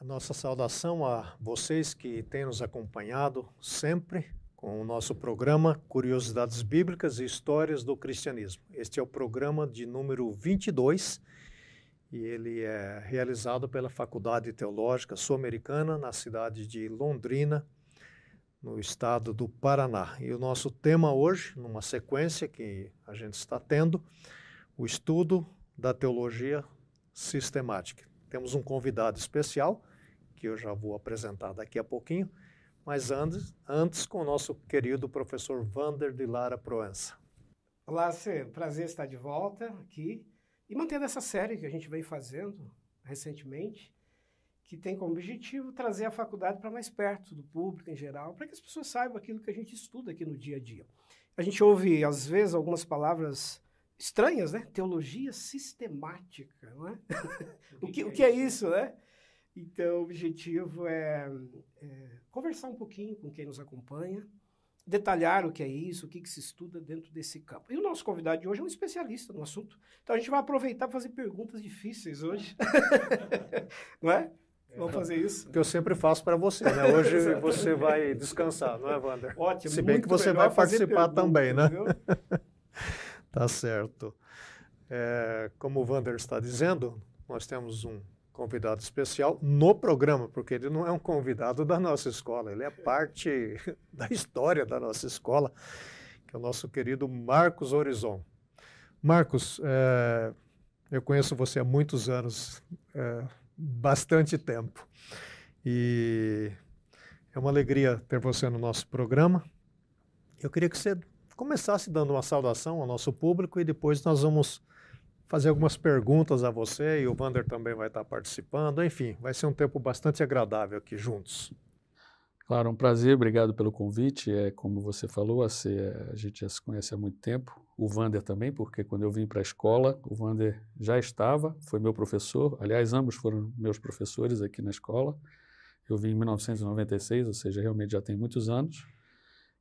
A nossa saudação a vocês que têm nos acompanhado sempre com o nosso programa Curiosidades Bíblicas e Histórias do Cristianismo. Este é o programa de número 22 e ele é realizado pela Faculdade Teológica Sul-Americana na cidade de Londrina, no estado do Paraná. E o nosso tema hoje, numa sequência que a gente está tendo, o estudo da teologia sistemática. Temos um convidado especial, que eu já vou apresentar daqui a pouquinho, mas antes, antes com o nosso querido professor Vander de Lara Proença. Olá, Cê, prazer estar de volta aqui e mantendo essa série que a gente vem fazendo recentemente, que tem como objetivo trazer a faculdade para mais perto do público em geral, para que as pessoas saibam aquilo que a gente estuda aqui no dia a dia. A gente ouve, às vezes, algumas palavras estranhas, né? Teologia sistemática, não é? o, que, o que é isso, né? Então, o objetivo é, é, conversar um pouquinho com quem nos acompanha, detalhar o que é isso, o que, que, se estuda dentro desse campo. E o nosso convidado de hoje é um especialista no assunto. Então, a gente vai aproveitar para fazer perguntas difíceis hoje. não é? Vamos fazer isso. Que eu sempre faço para você, né? Hoje você vai descansar, não é, Wander? Ótimo. Se bem que você vai participar também, né? Tá certo. É, como o Vander está dizendo, nós temos um convidado especial no programa, porque ele não é um convidado da nossa escola, ele é parte da história da nossa escola, que é o nosso querido Marcos Horizon. Marcos, é, eu conheço você há muitos anos, é, bastante tempo, e é uma alegria ter você no nosso programa. Eu queria que você começasse dando uma saudação ao nosso público e depois nós vamos fazer algumas perguntas a você e o Vander também vai estar participando. Enfim, vai ser um tempo bastante agradável aqui juntos. Claro, um prazer, obrigado pelo convite. É como você falou, a, a gente já se conhece há muito tempo. O Vander também, porque quando eu vim para a escola, o Vander já estava, foi meu professor. Aliás, ambos foram meus professores aqui na escola. Eu vim em 1996, ou seja, realmente já tem muitos anos.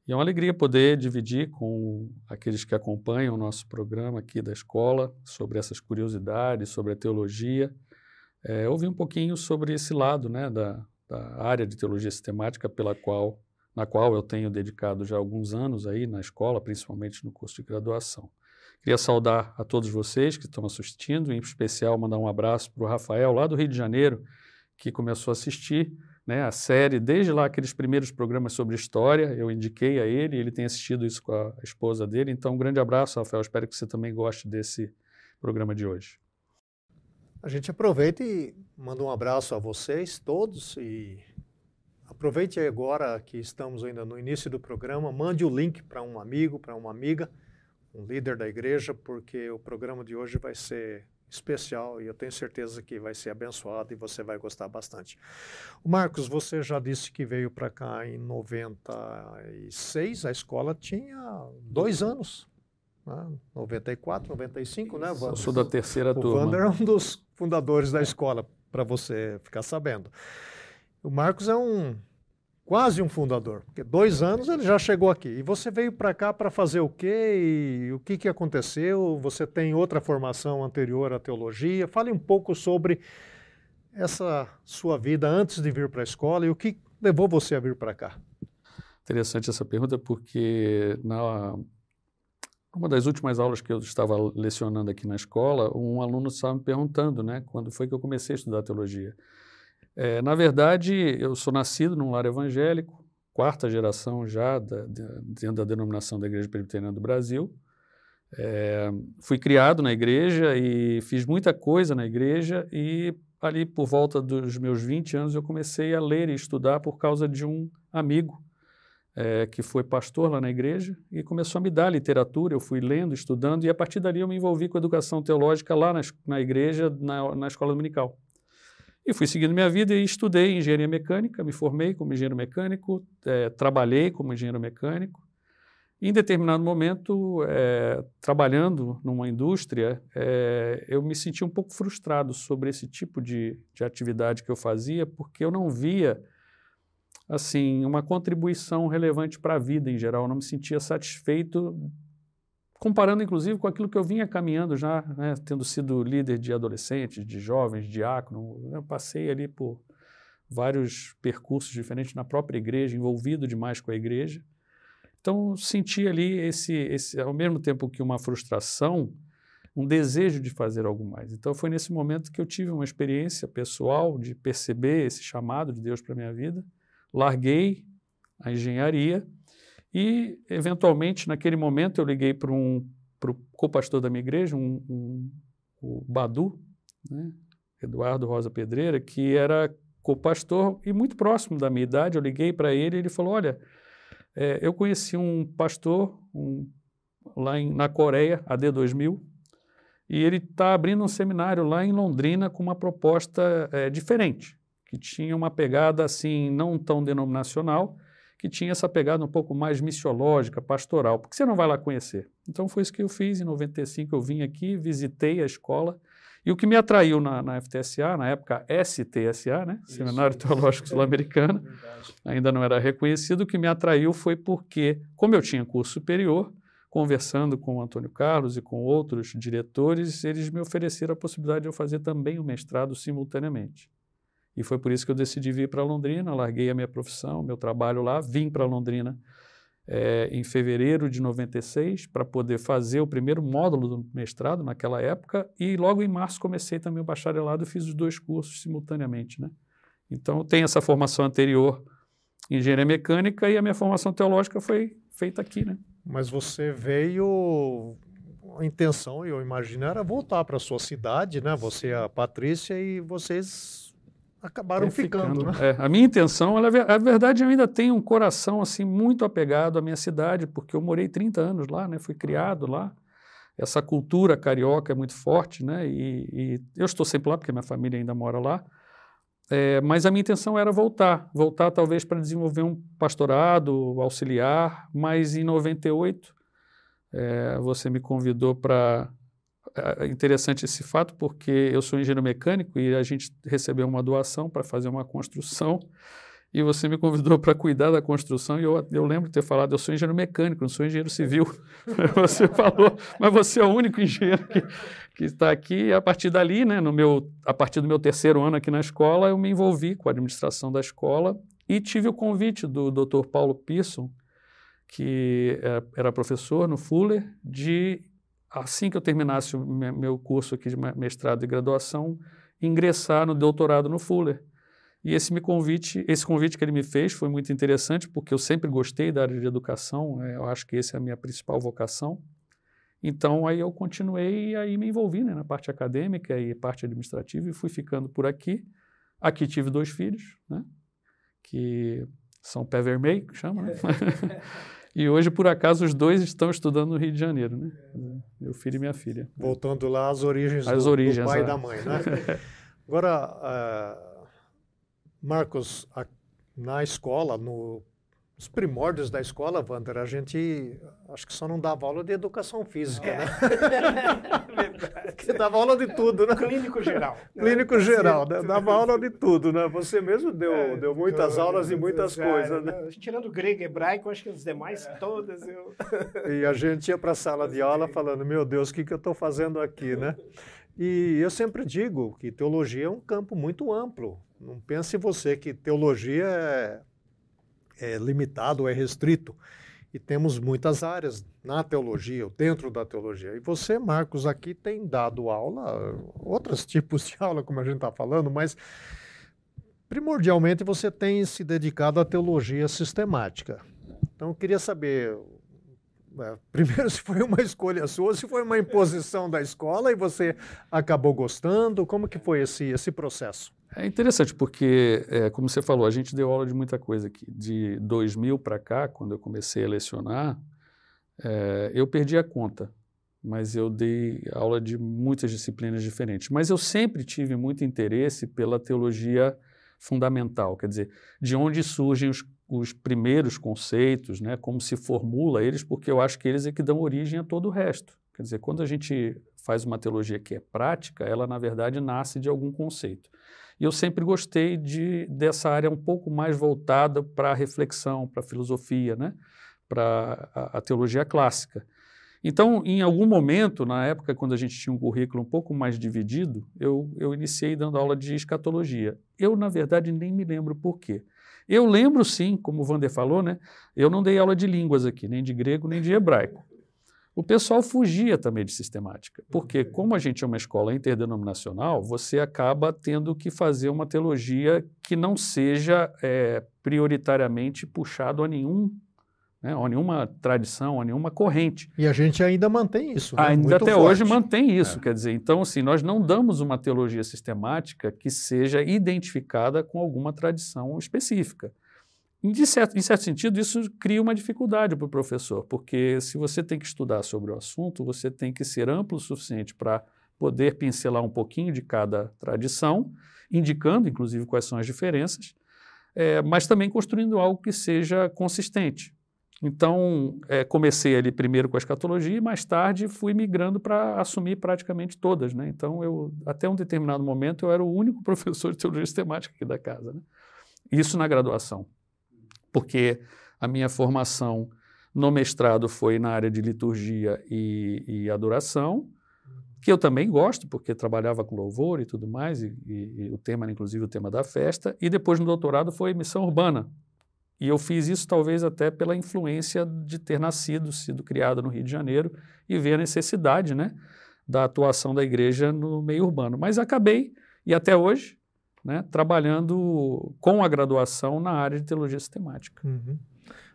E é uma alegria poder dividir com aqueles que acompanham o nosso programa aqui da escola sobre essas curiosidades, sobre a teologia, é, ouvir um pouquinho sobre esse lado né, da, da área de teologia sistemática pela qual, na qual eu tenho dedicado já alguns anos aí na escola, principalmente no curso de graduação. Queria saudar a todos vocês que estão assistindo, em especial mandar um abraço para o Rafael, lá do Rio de Janeiro, que começou a assistir né, a série, desde lá aqueles primeiros programas sobre história, eu indiquei a ele, ele tem assistido isso com a esposa dele. Então, um grande abraço, Rafael. Espero que você também goste desse programa de hoje. A gente aproveita e manda um abraço a vocês todos e aproveite agora que estamos ainda no início do programa, mande o link para um amigo, para uma amiga, um líder da igreja, porque o programa de hoje vai ser especial e eu tenho certeza que vai ser abençoado e você vai gostar bastante. O Marcos, você já disse que veio para cá em 96, a escola tinha dois anos. Né? 94, 95, né, Wander? Eu sou da terceira o turma. O Wander é um dos fundadores da escola, para você ficar sabendo. O Marcos é um quase um fundador, porque dois anos ele já chegou aqui. E você veio para cá para fazer o quê? E o que, que aconteceu? Você tem outra formação anterior à teologia? Fale um pouco sobre essa sua vida antes de vir para a escola e o que levou você a vir para cá. Interessante essa pergunta, porque na uma das últimas aulas que eu estava lecionando aqui na escola, um aluno estava me perguntando, né, quando foi que eu comecei a estudar teologia. É, na verdade, eu sou nascido num lar evangélico, quarta geração já da, dentro da denominação da Igreja Presbiteriana do Brasil. É, fui criado na igreja e fiz muita coisa na igreja e ali por volta dos meus 20 anos eu comecei a ler e estudar por causa de um amigo é, que foi pastor lá na igreja e começou a me dar literatura, eu fui lendo, estudando e a partir dali eu me envolvi com educação teológica lá na, na igreja, na, na escola dominical. E fui seguindo minha vida e estudei engenharia mecânica, me formei como engenheiro mecânico, é, trabalhei como engenheiro mecânico. Em determinado momento, é, trabalhando numa indústria, é, eu me senti um pouco frustrado sobre esse tipo de, de atividade que eu fazia, porque eu não via assim uma contribuição relevante para a vida em geral. Eu não me sentia satisfeito comparando inclusive com aquilo que eu vinha caminhando já, né, tendo sido líder de adolescentes, de jovens, diácono, eu passei ali por vários percursos diferentes na própria igreja, envolvido demais com a igreja. Então, senti ali esse, esse, ao mesmo tempo que uma frustração, um desejo de fazer algo mais. Então, foi nesse momento que eu tive uma experiência pessoal de perceber esse chamado de Deus para minha vida. Larguei a engenharia e, eventualmente, naquele momento, eu liguei para um para o co-pastor da minha igreja, um, um, o Badu, né? Eduardo Rosa Pedreira, que era co-pastor e muito próximo da minha idade. Eu liguei para ele e ele falou: Olha, é, eu conheci um pastor um, lá em, na Coreia, AD 2000, e ele está abrindo um seminário lá em Londrina com uma proposta é, diferente, que tinha uma pegada assim, não tão denominacional, que tinha essa pegada um pouco mais missiológica, pastoral. Por que você não vai lá conhecer? Então foi isso que eu fiz. Em 95 eu vim aqui, visitei a escola. E o que me atraiu na, na FTSA, na época STSA, né? Isso, Seminário Teológico Sul-Americano, é ainda não era reconhecido, o que me atraiu foi porque, como eu tinha curso superior, conversando com o Antônio Carlos e com outros diretores, eles me ofereceram a possibilidade de eu fazer também o mestrado simultaneamente. E foi por isso que eu decidi vir para Londrina, larguei a minha profissão, meu trabalho lá, vim para Londrina é, em fevereiro de 96 para poder fazer o primeiro módulo do mestrado naquela época e logo em março comecei também o bacharelado e fiz os dois cursos simultaneamente, né? Então tem essa formação anterior em engenharia mecânica e a minha formação teológica foi feita aqui, né? Mas você veio a intenção, eu imagino, era voltar para sua cidade, né? Você, a Patrícia e vocês acabaram ficando, ficando, né? É, a minha intenção, ela, a verdade, eu ainda tenho um coração assim muito apegado à minha cidade, porque eu morei 30 anos lá, né? Fui criado lá. Essa cultura carioca é muito forte, né? E, e eu estou sempre lá porque minha família ainda mora lá. É, mas a minha intenção era voltar, voltar talvez para desenvolver um pastorado auxiliar, mas em 98 é, você me convidou para é, é interessante esse fato porque eu sou engenheiro mecânico e a gente recebeu uma doação para fazer uma construção e você me convidou para cuidar da construção e eu, eu lembro de ter falado, eu sou engenheiro mecânico, não sou engenheiro civil. você falou, mas você é o único engenheiro que, que está aqui. E a partir dali, né, no meu, a partir do meu terceiro ano aqui na escola, eu me envolvi com a administração da escola e tive o convite do Dr. Paulo Pearson, que é, era professor no Fuller, de assim que eu terminasse o meu curso aqui de mestrado e graduação, ingressar no doutorado no Fuller. E esse me convite, esse convite que ele me fez foi muito interessante, porque eu sempre gostei da área de educação, né? eu acho que essa é a minha principal vocação. Então aí eu continuei e aí me envolvi né, na parte acadêmica e parte administrativa e fui ficando por aqui. Aqui tive dois filhos, né, que são pé vermelho, que chama, né? E hoje, por acaso, os dois estão estudando no Rio de Janeiro, né? Meu filho e minha filha. Voltando lá às origens, As do, origens do pai e da mãe, né? Agora, uh, Marcos, a, na escola, no os primórdios da escola, Wander, a gente acho que só não dava aula de educação física, é. né? Verdade. Que dava aula de tudo, né? Clínico geral. Né? Clínico geral, né? Dava aula de tudo, né? Você mesmo deu, é, deu muitas tudo, aulas de muitas coisas, né? Tirando grego e hebraico, acho que os demais é. todas eu... E a gente ia para a sala de aula falando, meu Deus, o que, que eu estou fazendo aqui, né? E eu sempre digo que teologia é um campo muito amplo. Não pense você que teologia é é limitado ou é restrito. E temos muitas áreas na teologia, dentro da teologia. E você, Marcos, aqui tem dado aula, outros tipos de aula, como a gente está falando, mas primordialmente você tem se dedicado à teologia sistemática. Então, eu queria saber, é, primeiro, se foi uma escolha sua, se foi uma imposição da escola e você acabou gostando, como que foi esse, esse processo? É interessante porque, é, como você falou, a gente deu aula de muita coisa aqui. De 2000 para cá, quando eu comecei a lecionar, é, eu perdi a conta, mas eu dei aula de muitas disciplinas diferentes. Mas eu sempre tive muito interesse pela teologia fundamental, quer dizer, de onde surgem os, os primeiros conceitos, né, como se formula eles, porque eu acho que eles é que dão origem a todo o resto. Quer dizer, quando a gente faz uma teologia que é prática, ela na verdade nasce de algum conceito. E eu sempre gostei de, dessa área um pouco mais voltada para a reflexão, para a filosofia, né? para a, a, teologia clássica. Então, em algum momento, na época, quando a gente tinha um currículo um pouco mais dividido, eu, eu iniciei dando aula de escatologia. Eu, na verdade, nem me lembro por quê. Eu lembro sim, como o Vander falou, né? Eu não dei aula de línguas aqui, nem de grego, nem de hebraico. O pessoal fugia também de sistemática, porque como a gente é uma escola interdenominacional, você acaba tendo que fazer uma teologia que não seja é, prioritariamente puxado a nenhum né, a nenhuma tradição, a nenhuma corrente. E a gente ainda mantém isso. Né? Ainda Muito até forte. hoje mantém isso. É. Quer dizer, então, assim, nós não damos uma teologia sistemática que seja identificada com alguma tradição específica. Em certo, em certo sentido, isso cria uma dificuldade para o professor, porque se você tem que estudar sobre o assunto, você tem que ser amplo o suficiente para poder pincelar um pouquinho de cada tradição, indicando, inclusive, quais são as diferenças, é, mas também construindo algo que seja consistente. Então, é, comecei ali primeiro com a escatologia e mais tarde fui migrando para assumir praticamente todas. Né? Então, eu, até um determinado momento, eu era o único professor de teologia sistemática aqui da casa. Né? Isso na graduação, porque a minha formação no mestrado foi na área de liturgia e, e adoração, que eu também gosto, porque trabalhava com louvor e tudo mais, e, e, e o tema, inclusive, o tema da festa. E depois, no doutorado, foi missão urbana, e eu fiz isso talvez até pela influência de ter nascido, sido criado no Rio de Janeiro e ver a necessidade né, da atuação da igreja no meio urbano. Mas acabei, e até hoje, né, trabalhando com a graduação na área de teologia sistemática. Uhum.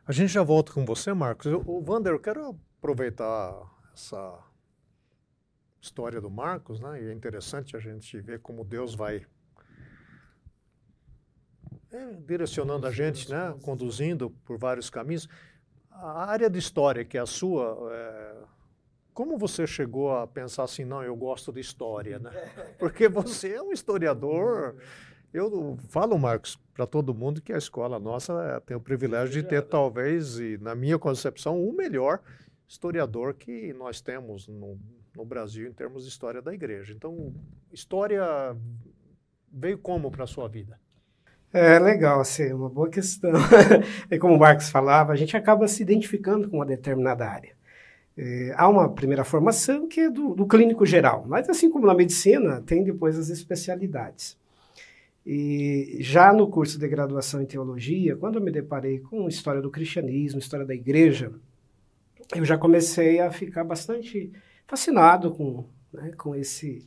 A gente já volta com você, Marcos. o Wander, eu quero aproveitar essa história do Marcos, né? E é interessante a gente ver como Deus vai é, direcionando a gente, né, conduzindo por vários caminhos. A área de história, que é a sua, é, como você chegou a pensar assim, não, eu gosto de história, né? Porque você é um historiador. Eu falo, Marcos, para todo mundo que a escola nossa é, tem o privilégio de ter, talvez, e na minha concepção, o melhor historiador que nós temos no, no Brasil em termos de história da igreja. Então, história veio como para a sua vida? É legal, assim, uma boa questão. é como o Marcos falava, a gente acaba se identificando com uma determinada área. É, há uma primeira formação que é do, do, clínico geral, mas assim como na medicina, tem depois as especialidades. E já no curso de graduação em teologia, quando eu me deparei com história do cristianismo, história da igreja, eu já comecei a ficar bastante fascinado com, né, com esse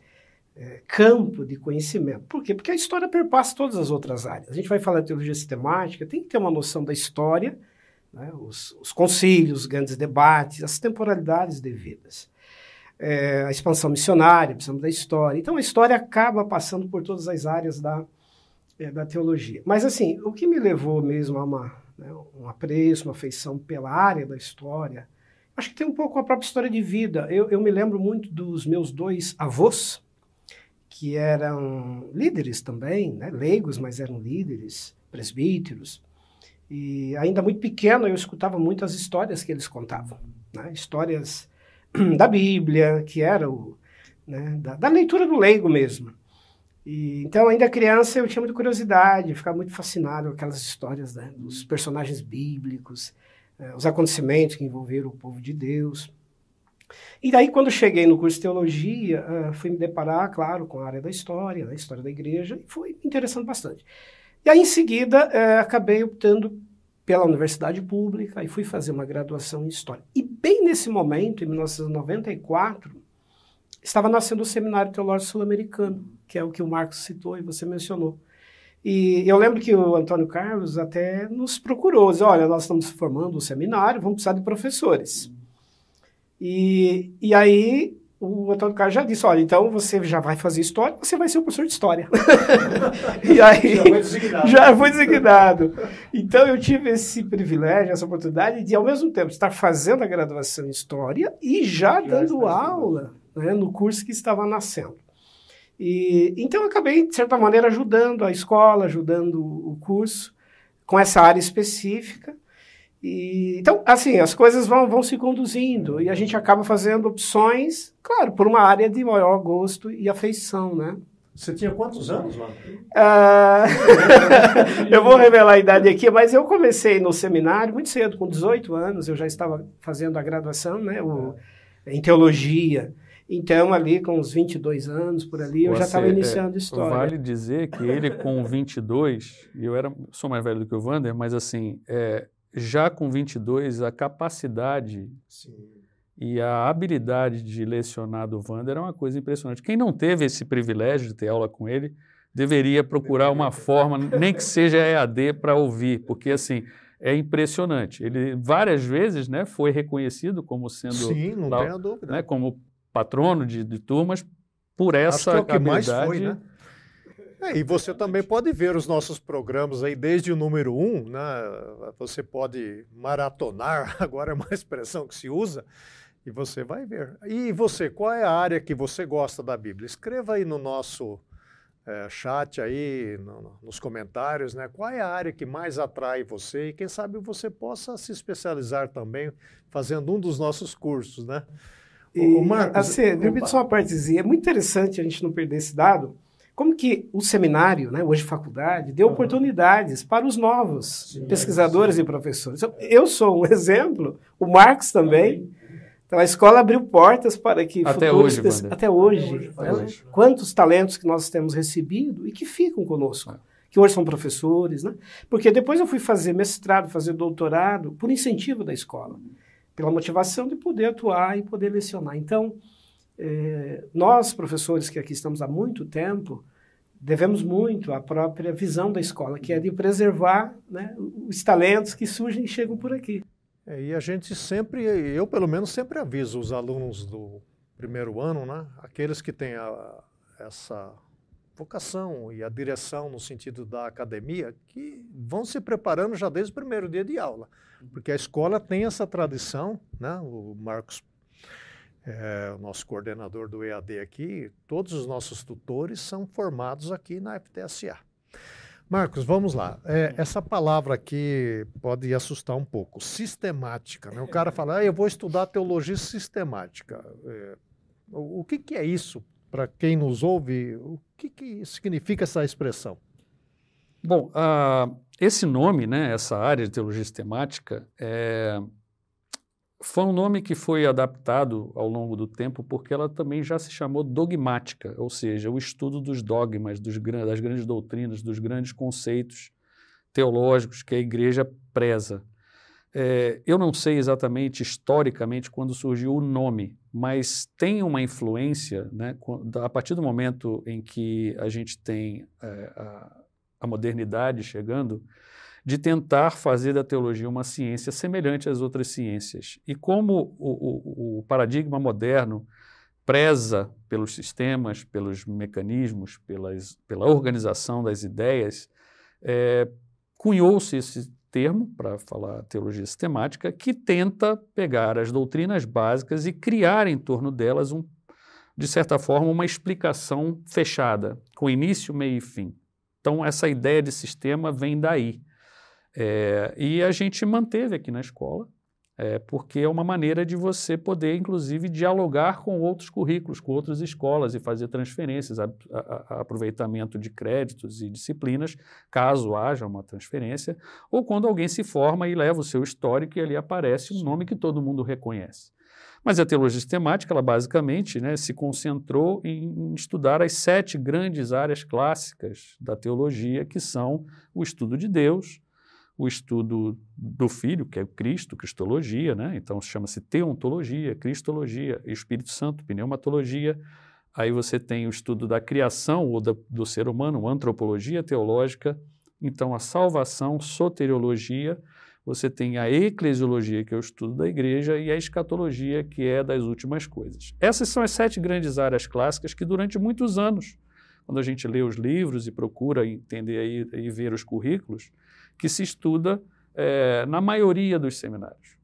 é, campo de conhecimento. Por quê? Porque a história perpassa todas as outras áreas. A gente vai falar de teologia sistemática, tem que ter uma noção da história, né, os, os concílios, os grandes debates, as temporalidades devidas. É, a expansão missionária, precisamos da história. Então, a história acaba passando por todas as áreas da, é, da teologia. Mas, assim, o que me levou mesmo a uma, né, um apreço, uma afeição pela área da história, acho que tem um pouco a própria história de vida. Eu, eu me lembro muito dos meus dois avós, que eram líderes também, né? leigos, mas eram líderes, presbíteros. E ainda muito pequeno eu escutava muitas histórias que eles contavam, né? histórias da Bíblia, que era o, né? da, da, leitura do leigo mesmo. E, então, ainda criança, eu tinha muita curiosidade, ficava muito fascinado com aquelas histórias né? dos personagens bíblicos, eh, os acontecimentos que envolveram o povo de Deus. E daí, quando cheguei no curso de teologia, uh, fui me deparar, claro, com a área da história, da história da igreja, e foi interessando bastante. E aí, em seguida, uh, acabei optando pela universidade pública e fui fazer uma graduação em História. E bem nesse momento, em 1994, estava nascendo o Seminário Teológico Sul-Americano, que é o que o Marcos citou e você mencionou. E eu lembro que o Antônio Carlos até nos procurou, disse, olha, nós estamos formando um seminário, vamos precisar de professores. E, e aí o Antônio Carlos já disse, olha, então você já vai fazer história, você vai ser o professor de história. e aí já foi designado. Já foi designado. Então eu tive esse privilégio, essa oportunidade de ao mesmo tempo estar fazendo a graduação em história e já, já dando aula né, no curso que estava nascendo. E, então eu acabei, de certa maneira, ajudando a escola, ajudando o curso com essa área específica. E, então, assim, as coisas vão, vão se conduzindo e a gente acaba fazendo opções, claro, por uma área de maior gosto e afeição, né? Você tinha quantos anos lá? Uh, eu vou revelar a idade aqui, mas eu comecei no seminário muito cedo, com 18 anos, eu já estava fazendo a graduação, né? O, em teologia. Então, ali com uns 22 anos, por ali, eu Você, já estava iniciando é, história. Vale dizer que ele com 22, e eu era, sou mais velho do que o Wander, mas assim, é, já com 22, a capacidade Sim. e a habilidade de lecionar do Wander é uma coisa impressionante. Quem não teve esse privilégio de ter aula com ele, deveria procurar uma forma, nem que seja EAD, para ouvir, porque assim é impressionante. Ele várias vezes, né, foi reconhecido como sendo sim, não lá, tenha dúvida, né, como patrono de, de turmas por essa Acho que é o que mais foi, né? É, e você também pode ver os nossos programas aí desde o número um, né? Você pode maratonar, agora é uma expressão que se usa, e você vai ver. E você, qual é a área que você gosta da Bíblia? Escreva aí no nosso é, chat aí, no, nos comentários, né? Qual é a área que mais atrai você? E quem sabe você possa se especializar também fazendo um dos nossos cursos, né? E, o Marcos, assim, só uma partezinha. É muito interessante a gente não perder esse dado. Como que o seminário, né, hoje faculdade, deu uhum. oportunidades para os novos sim, pesquisadores sim. e professores. Eu sou um exemplo, o Marcos também. Então a escola abriu portas para que até futuros hoje, até hoje, até né? hoje, quantos talentos que nós temos recebido e que ficam conosco, é. que hoje são professores, né? Porque depois eu fui fazer mestrado, fazer doutorado por incentivo da escola pela motivação de poder atuar e poder lecionar. Então, é, nós, professores que aqui estamos há muito tempo, devemos muito à própria visão da escola, que é de preservar né, os talentos que surgem e chegam por aqui. É, e a gente sempre, eu pelo menos sempre aviso os alunos do primeiro ano, né, aqueles que têm a, essa vocação e a direção no sentido da academia, que vão se preparando já desde o primeiro dia de aula. Porque a escola tem essa tradição, né? o Marcos, é, o nosso coordenador do EAD aqui, todos os nossos tutores são formados aqui na FTSA. Marcos, vamos lá. É, essa palavra aqui pode assustar um pouco. Sistemática. Né? O cara fala, ah, eu vou estudar teologia sistemática. É, o, o que, que, é isso? Para quem nos ouve, o que, que significa essa expressão? Bom, uh, esse nome, né, essa área de teologia sistemática, é, foi um nome que foi adaptado ao longo do tempo porque ela também já se chamou dogmática, ou seja, o estudo dos dogmas, dos, das grandes doutrinas, dos grandes conceitos teológicos que a igreja preza. É, eu não sei exatamente historicamente quando surgiu o nome, mas tem uma influência, né, a partir do momento em que a gente tem é, a, a modernidade chegando, de tentar fazer da teologia uma ciência semelhante às outras ciências. E como o, o, o paradigma moderno preza pelos sistemas, pelos mecanismos, pelas, pela organização das ideias, é, cunhou-se esse termo para falar teologia sistemática, que tenta pegar as doutrinas básicas e criar em torno delas, um, de certa forma, uma explicação fechada, com início, meio e fim. Então, essa ideia de sistema vem daí. É, e a gente manteve aqui na escola, é, porque é uma maneira de você poder, inclusive, dialogar com outros currículos, com outras escolas e fazer transferências, a, a, a aproveitamento de créditos e disciplinas, caso haja uma transferência, ou quando alguém se forma e leva o seu histórico e ali aparece um nome que todo mundo reconhece. Mas a teologia sistemática, ela basicamente né, se concentrou em estudar as sete grandes áreas clássicas da teologia, que são o estudo de Deus, o estudo do Filho, que é o Cristo, Cristologia, né? então chama-se teontologia, Cristologia, Espírito Santo, pneumatologia. Aí você tem o estudo da criação ou da, do ser humano, antropologia teológica. Então, a salvação, soteriologia, você tem a eclesiologia, que é o estudo da igreja, e a escatologia, que é das últimas coisas. Essas são as sete grandes áreas clássicas que, durante muitos anos, quando a gente lê os livros e procura entender aí, e ver os currículos, que se estuda é, na maioria dos seminários.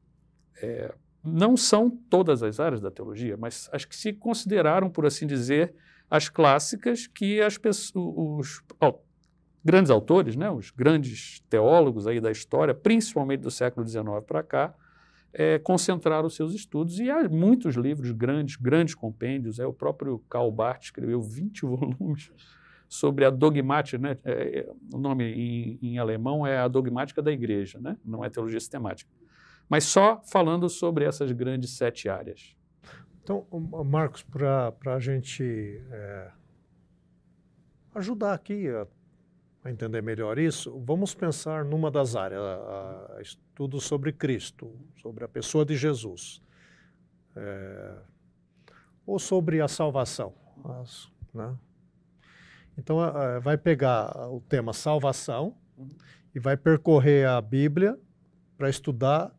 É, não são todas as áreas da teologia, mas as que se consideraram, por assim dizer, as clássicas que as os grandes autores, né, os grandes teólogos aí da história, principalmente do século XIX para cá, é, concentraram os seus estudos e há muitos livros grandes, grandes compêndios. É, o próprio Karl Barth escreveu 20 volumes sobre a dogmática, né? É, é, o nome em, em, alemão é a dogmática da igreja, né? não é teologia sistemática. Mas só falando sobre essas grandes sete áreas. Então, Marcos, para a gente é, ajudar aqui a, a, entender melhor isso, vamos pensar numa das áreas, a, a estudo sobre Cristo, sobre a pessoa de Jesus, é, ou sobre a salvação. As, né? Então, vai pegar o tema salvação uhum. e vai percorrer a Bíblia para estudar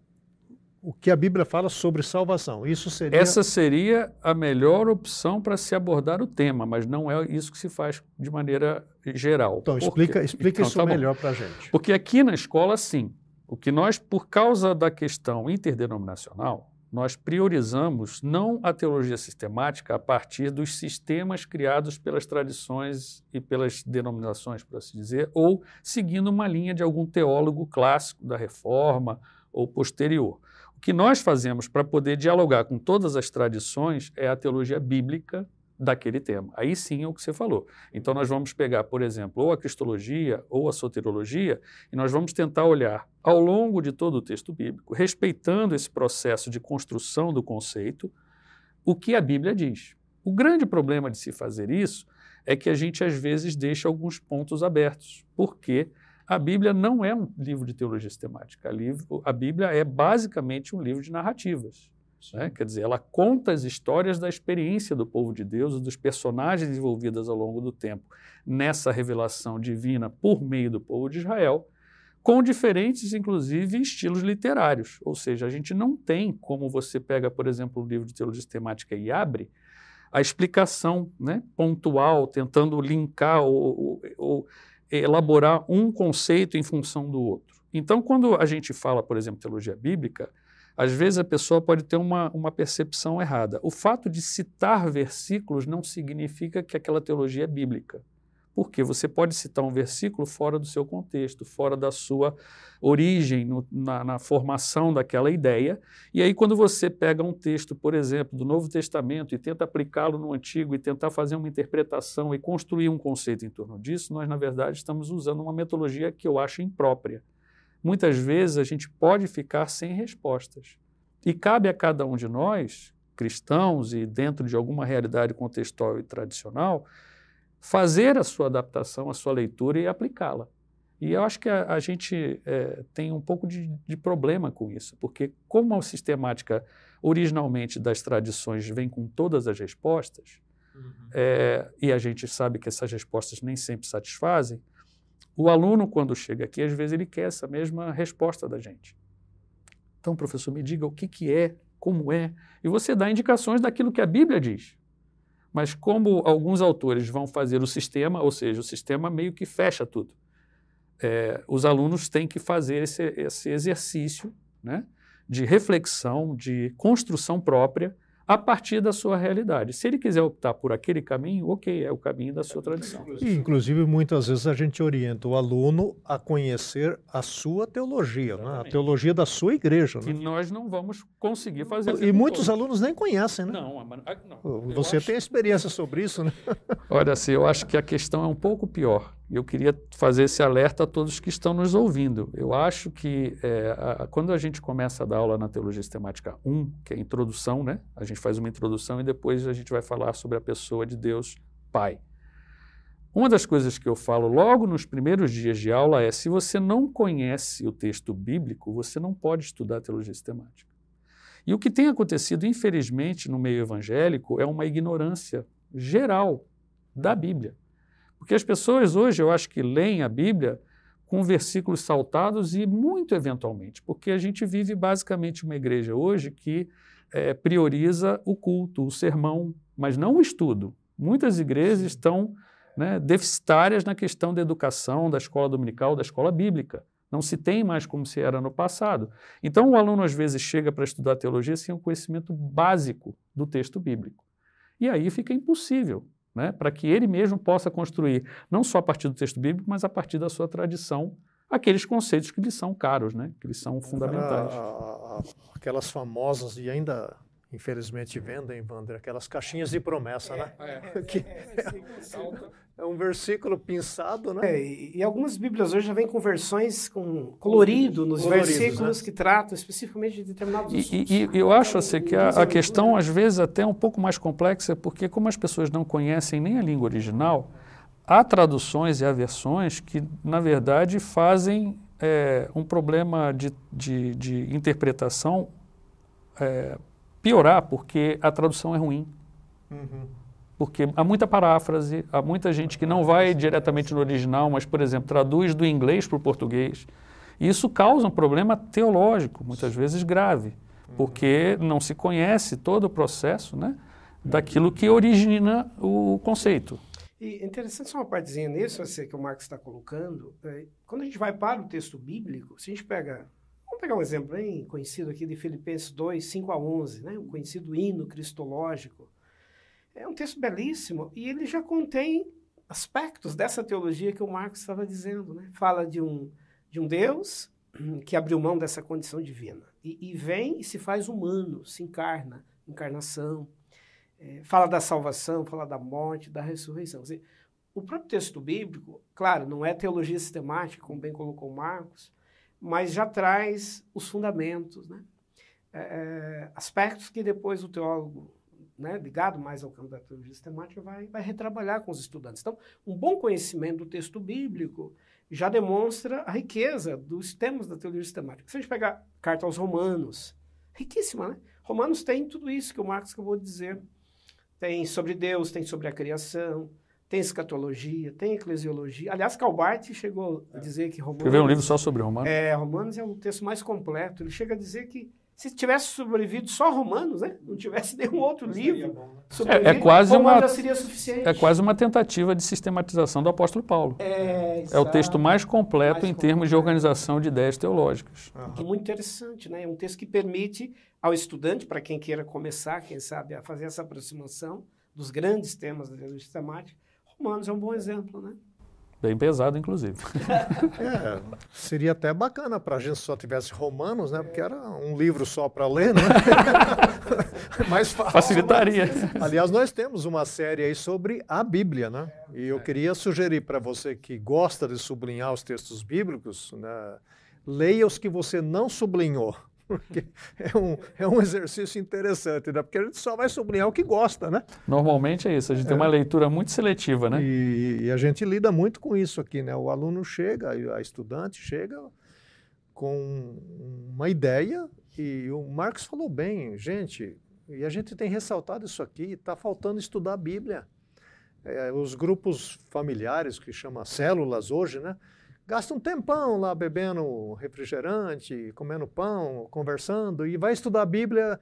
o que a Bíblia fala sobre salvação. Isso seria Essa seria a melhor opção para se abordar o tema, mas não é isso que se faz de maneira geral. Então explica, explica então, isso tá melhor para a gente. Porque aqui na escola, sim, o que nós, por causa da questão interdenominacional, nós priorizamos não a teologia sistemática a partir dos sistemas criados pelas tradições e pelas denominações, por assim dizer, ou seguindo uma linha de algum teólogo clássico da Reforma ou posterior. Que nós fazemos para poder dialogar com todas as tradições é a teologia bíblica daquele tema. Aí sim é o que você falou. Então nós vamos pegar, por exemplo, ou a cristologia ou a soterologia e nós vamos tentar olhar ao longo de todo o texto bíblico, respeitando esse processo de construção do conceito, o que a Bíblia diz. O grande problema de se fazer isso é que a gente às vezes deixa alguns pontos abertos. Porque a Bíblia não é um livro de teologia sistemática. A, a Bíblia é basicamente um livro de narrativas. Né? Quer dizer, ela conta as histórias da experiência do povo de Deus dos personagens desenvolvidos ao longo do tempo nessa revelação divina por meio do povo de Israel, com diferentes, inclusive, estilos literários. Ou seja, a gente não tem, como você pega, por exemplo, o livro de teologia sistemática e abre, a explicação né, pontual, tentando linkar ou, ou, ou elaborar um conceito em função do outro. Então, quando a gente fala, por exemplo, teologia bíblica, às vezes a pessoa pode ter uma, uma percepção errada. O fato de citar versículos não significa que aquela teologia é bíblica. Porque você pode citar um versículo fora do seu contexto, fora da sua origem, no, na, na, formação daquela ideia. E aí, quando você pega um texto, por exemplo, do Novo Testamento e tenta aplicá-lo no Antigo e tentar fazer uma interpretação e construir um conceito em torno disso, nós, na verdade, estamos usando uma metodologia que eu acho imprópria. Muitas vezes a gente pode ficar sem respostas. E cabe a cada um de nós, cristãos e dentro de alguma realidade contextual e tradicional, fazer a sua adaptação, a sua leitura e aplicá-la. E eu acho que a, a gente é, tem um pouco de, de, problema com isso, porque como a sistemática originalmente das tradições vem com todas as respostas, uhum. é, e a gente sabe que essas respostas nem sempre satisfazem, o aluno, quando chega aqui, às vezes ele quer essa mesma resposta da gente. Então, professor, me diga o que, que é, como é, e você dá indicações daquilo que a Bíblia diz. Mas como alguns autores vão fazer o sistema, ou seja, o sistema meio que fecha tudo, é, os alunos têm que fazer esse, esse exercício né, de reflexão, de construção própria, a partir da sua realidade. Se ele quiser optar por aquele caminho, ok, é o caminho da sua tradição. E, inclusive, muitas vezes a gente orienta o aluno a conhecer a sua teologia, né? a teologia da sua igreja. Né? E nós não vamos conseguir fazer E muitos todos. alunos nem conhecem, né? Não, não. Você tem experiência sobre isso, né? Olha, assim, eu acho que a questão é um pouco pior. Eu queria fazer esse alerta a todos que estão nos ouvindo. Eu acho que é, a, quando a gente começa a dar aula na Teologia Sistemática 1, que é a introdução, né? A gente faz uma introdução e depois a gente vai falar sobre a pessoa de Deus Pai. Uma das coisas que eu falo logo nos primeiros dias de aula é: se você não conhece o texto bíblico, você não pode estudar teologia sistemática. E o que tem acontecido, infelizmente, no meio evangélico é uma ignorância geral da Bíblia. Porque as pessoas hoje, eu acho que leem a Bíblia com versículos saltados e muito eventualmente, porque a gente vive basicamente uma igreja hoje que é, prioriza o culto, o sermão, mas não o estudo. Muitas igrejas estão né, deficitárias na questão da educação, da escola dominical, da escola bíblica. Não se tem mais como se era no passado. Então, o aluno às vezes chega para estudar teologia sem um conhecimento básico do texto bíblico. E aí fica impossível né, para que ele mesmo possa construir, não só a partir do texto bíblico, mas a partir da sua tradição, aqueles conceitos que lhe são caros, né, que lhe são fundamentais. aquelas famosas e ainda infelizmente vendem, Wander, aquelas caixinhas de promessa, né? é, né? É, que, é, é, um versículo pinçado, né? É, e, e, algumas Bíblias hoje já vêm com versões com colorido nos Coloridos, versículos né? que tratam especificamente de determinados assuntos. E, e eu acho assim, que a, a questão, às vezes, até é um pouco mais complexa, porque como as pessoas não conhecem nem a língua original, há traduções e há versões que, na verdade, fazem é, um problema de, de, de interpretação é, piorar, porque a tradução é ruim. Uhum. Porque há muita paráfrase, há muita gente que não vai diretamente no original, mas, por exemplo, traduz do inglês para o português. E isso causa um problema teológico, muitas vezes grave, uhum. porque não se conhece todo o processo né, daquilo que origina o conceito. E é interessante só uma partezinha nisso, que o Marcos está colocando. É, quando a gente vai para o texto bíblico, se a gente pega. Pegar um exemplo bem conhecido aqui de Filipenses 2, 5 a 11, né? um conhecido hino cristológico. É um texto belíssimo e ele já contém aspectos dessa teologia que o Marcos estava dizendo. Né? Fala de um, de um Deus que abriu mão dessa condição divina e, e vem e se faz humano, se encarna, encarnação é, fala da salvação, fala da morte, da ressurreição. Dizer, o próprio texto bíblico, claro, não é teologia sistemática, como bem colocou Marcos, mas já traz os fundamentos, né? É, é, aspectos que depois o teólogo, né, ligado mais ao campo da teologia sistemática, vai, vai retrabalhar com os estudantes. Então, um bom conhecimento do texto bíblico já demonstra a riqueza dos temas da teologia sistemática. Se a gente pegar carta aos Romanos, riquíssima, né? Romanos tem tudo isso que o Marcos acabou de dizer tem sobre Deus, tem sobre a criação, tem escatologia, tem eclesiologia. Aliás, Calbart chegou a dizer que Romanos... Escreveu um livro só sobre Romanos. É, Romanos é um texto mais completo. Ele chega a dizer que se tivesse sobrevivido só Romanos, né? não tivesse nenhum outro livro né? é, é quase uma, já seria suficiente. É quase uma tentativa de sistematização do apóstolo Paulo. É, é o texto mais completo mais em completo. termos de organização de ideias teológicas. Uhum. Muito interessante, né? É um texto que permite ao estudante, para quem queira começar, quem sabe, a fazer essa aproximação dos grandes temas da teologia sistemática, Romanos é um bom exemplo, né? Bem pesado, inclusive. é, seria até bacana para a gente só tivesse Romanos, né? Porque era um livro só para ler, né? Mais fácil. Facilitaria. Aliás, nós temos uma série aí sobre a Bíblia, né? E eu queria sugerir para você que gosta de sublinhar os textos bíblicos, né? leia os que você não sublinhou porque é um, é um exercício interessante, né? Porque a gente só vai sublinhar o que gosta, né? Normalmente é isso, a gente é. tem uma leitura muito seletiva, né? E, e, a gente lida muito com isso aqui, né? O aluno chega, a estudante chega com uma ideia e o Marcos falou bem, gente, e a gente tem ressaltado isso aqui, está faltando estudar a Bíblia. É, os grupos familiares, que chama células hoje, né? Gasta um tempão lá bebendo refrigerante, comendo pão, conversando, e vai estudar a Bíblia,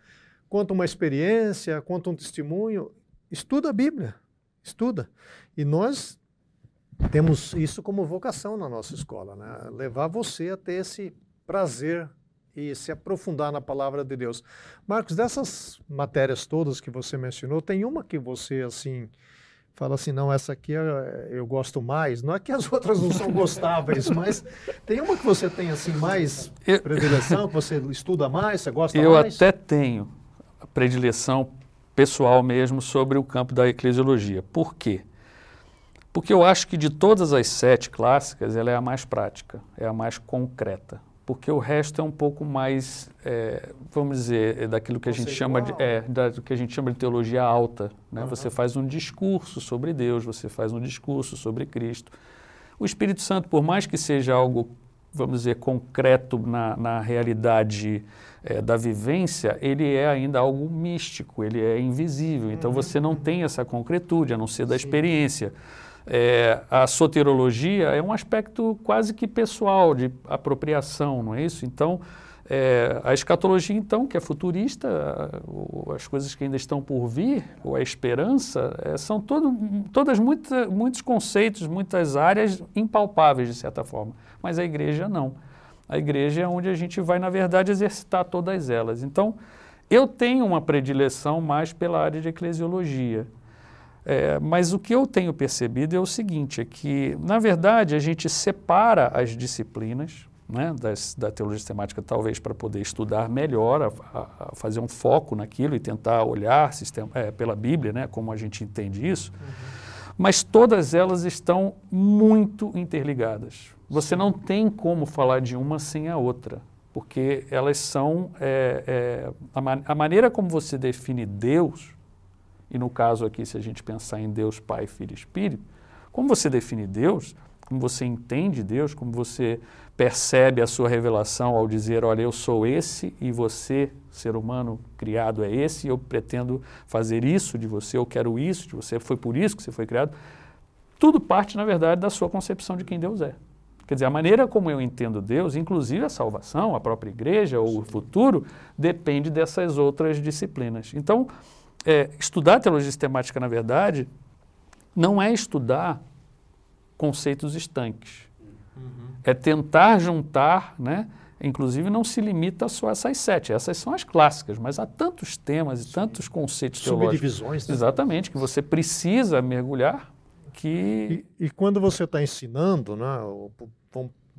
conta uma experiência, conta um testemunho. Estuda a Bíblia, estuda. E nós temos isso como vocação na nossa escola, né? levar você a ter esse prazer e se aprofundar na palavra de Deus. Marcos, dessas matérias todas que você mencionou, tem uma que você, assim, fala assim, não, essa aqui eu, eu, gosto mais. Não é que as outras não são gostáveis, mas tem uma que você tem assim mais eu, predileção, que você estuda mais, você gosta eu mais? Eu até tenho a predileção pessoal mesmo sobre o campo da eclesiologia. Por quê? Porque eu acho que de todas as sete clássicas, ela é a mais prática, é a mais concreta porque o resto é um pouco mais, é, vamos dizer, é daquilo que a gente chama de, é, do que a gente chama de teologia alta. Né? Uhum. Você faz um discurso sobre Deus, você faz um discurso sobre Cristo. O Espírito Santo, por mais que seja algo, vamos dizer, concreto na, na realidade é, da vivência, ele é ainda algo místico, ele é invisível. Então uhum. você não tem essa concretude, a não ser da Sim. experiência. É, a soterologia é um aspecto quase que pessoal, de apropriação, não é isso? Então, é, a escatologia, então, que é futurista, as coisas que ainda estão por vir, ou a esperança, é, são todo, todas muita, muitos conceitos, muitas áreas impalpáveis, de certa forma. Mas a igreja não. A igreja é onde a gente vai, na verdade, exercitar todas elas. Então, eu tenho uma predileção mais pela área de eclesiologia. É, mas o que eu tenho percebido é o seguinte, é que, na verdade, a gente separa as disciplinas, né, das, da teologia sistemática, talvez para poder estudar melhor, a, a, fazer um foco naquilo e tentar olhar sistema, é, pela Bíblia, né, como a gente entende isso, uhum. mas todas elas estão muito interligadas. Você não tem como falar de uma sem a outra, porque elas são. É, é, a, man a maneira como você define Deus, e no caso aqui, se a gente pensar em Deus Pai, Filho e Espírito, como você define Deus, como você entende Deus, como você percebe a sua revelação ao dizer, olha, eu sou esse e você, ser humano criado, é esse, e eu pretendo fazer isso de você, eu quero isso de você, foi por isso que você foi criado. Tudo parte, na verdade, da sua concepção de quem Deus é. Quer dizer, a maneira como eu entendo Deus, inclusive a salvação, a própria igreja, ou o futuro, depende dessas outras disciplinas. Então, é, estudar teologia sistemática, na verdade, não é estudar conceitos estanques. É tentar juntar, né? Inclusive não se limita só a essas sete, essas são as clássicas, mas há tantos temas e Sim. tantos conceitos teológicos. Subdivisões. Né? Exatamente, que você precisa mergulhar que... E, e quando você está ensinando, né,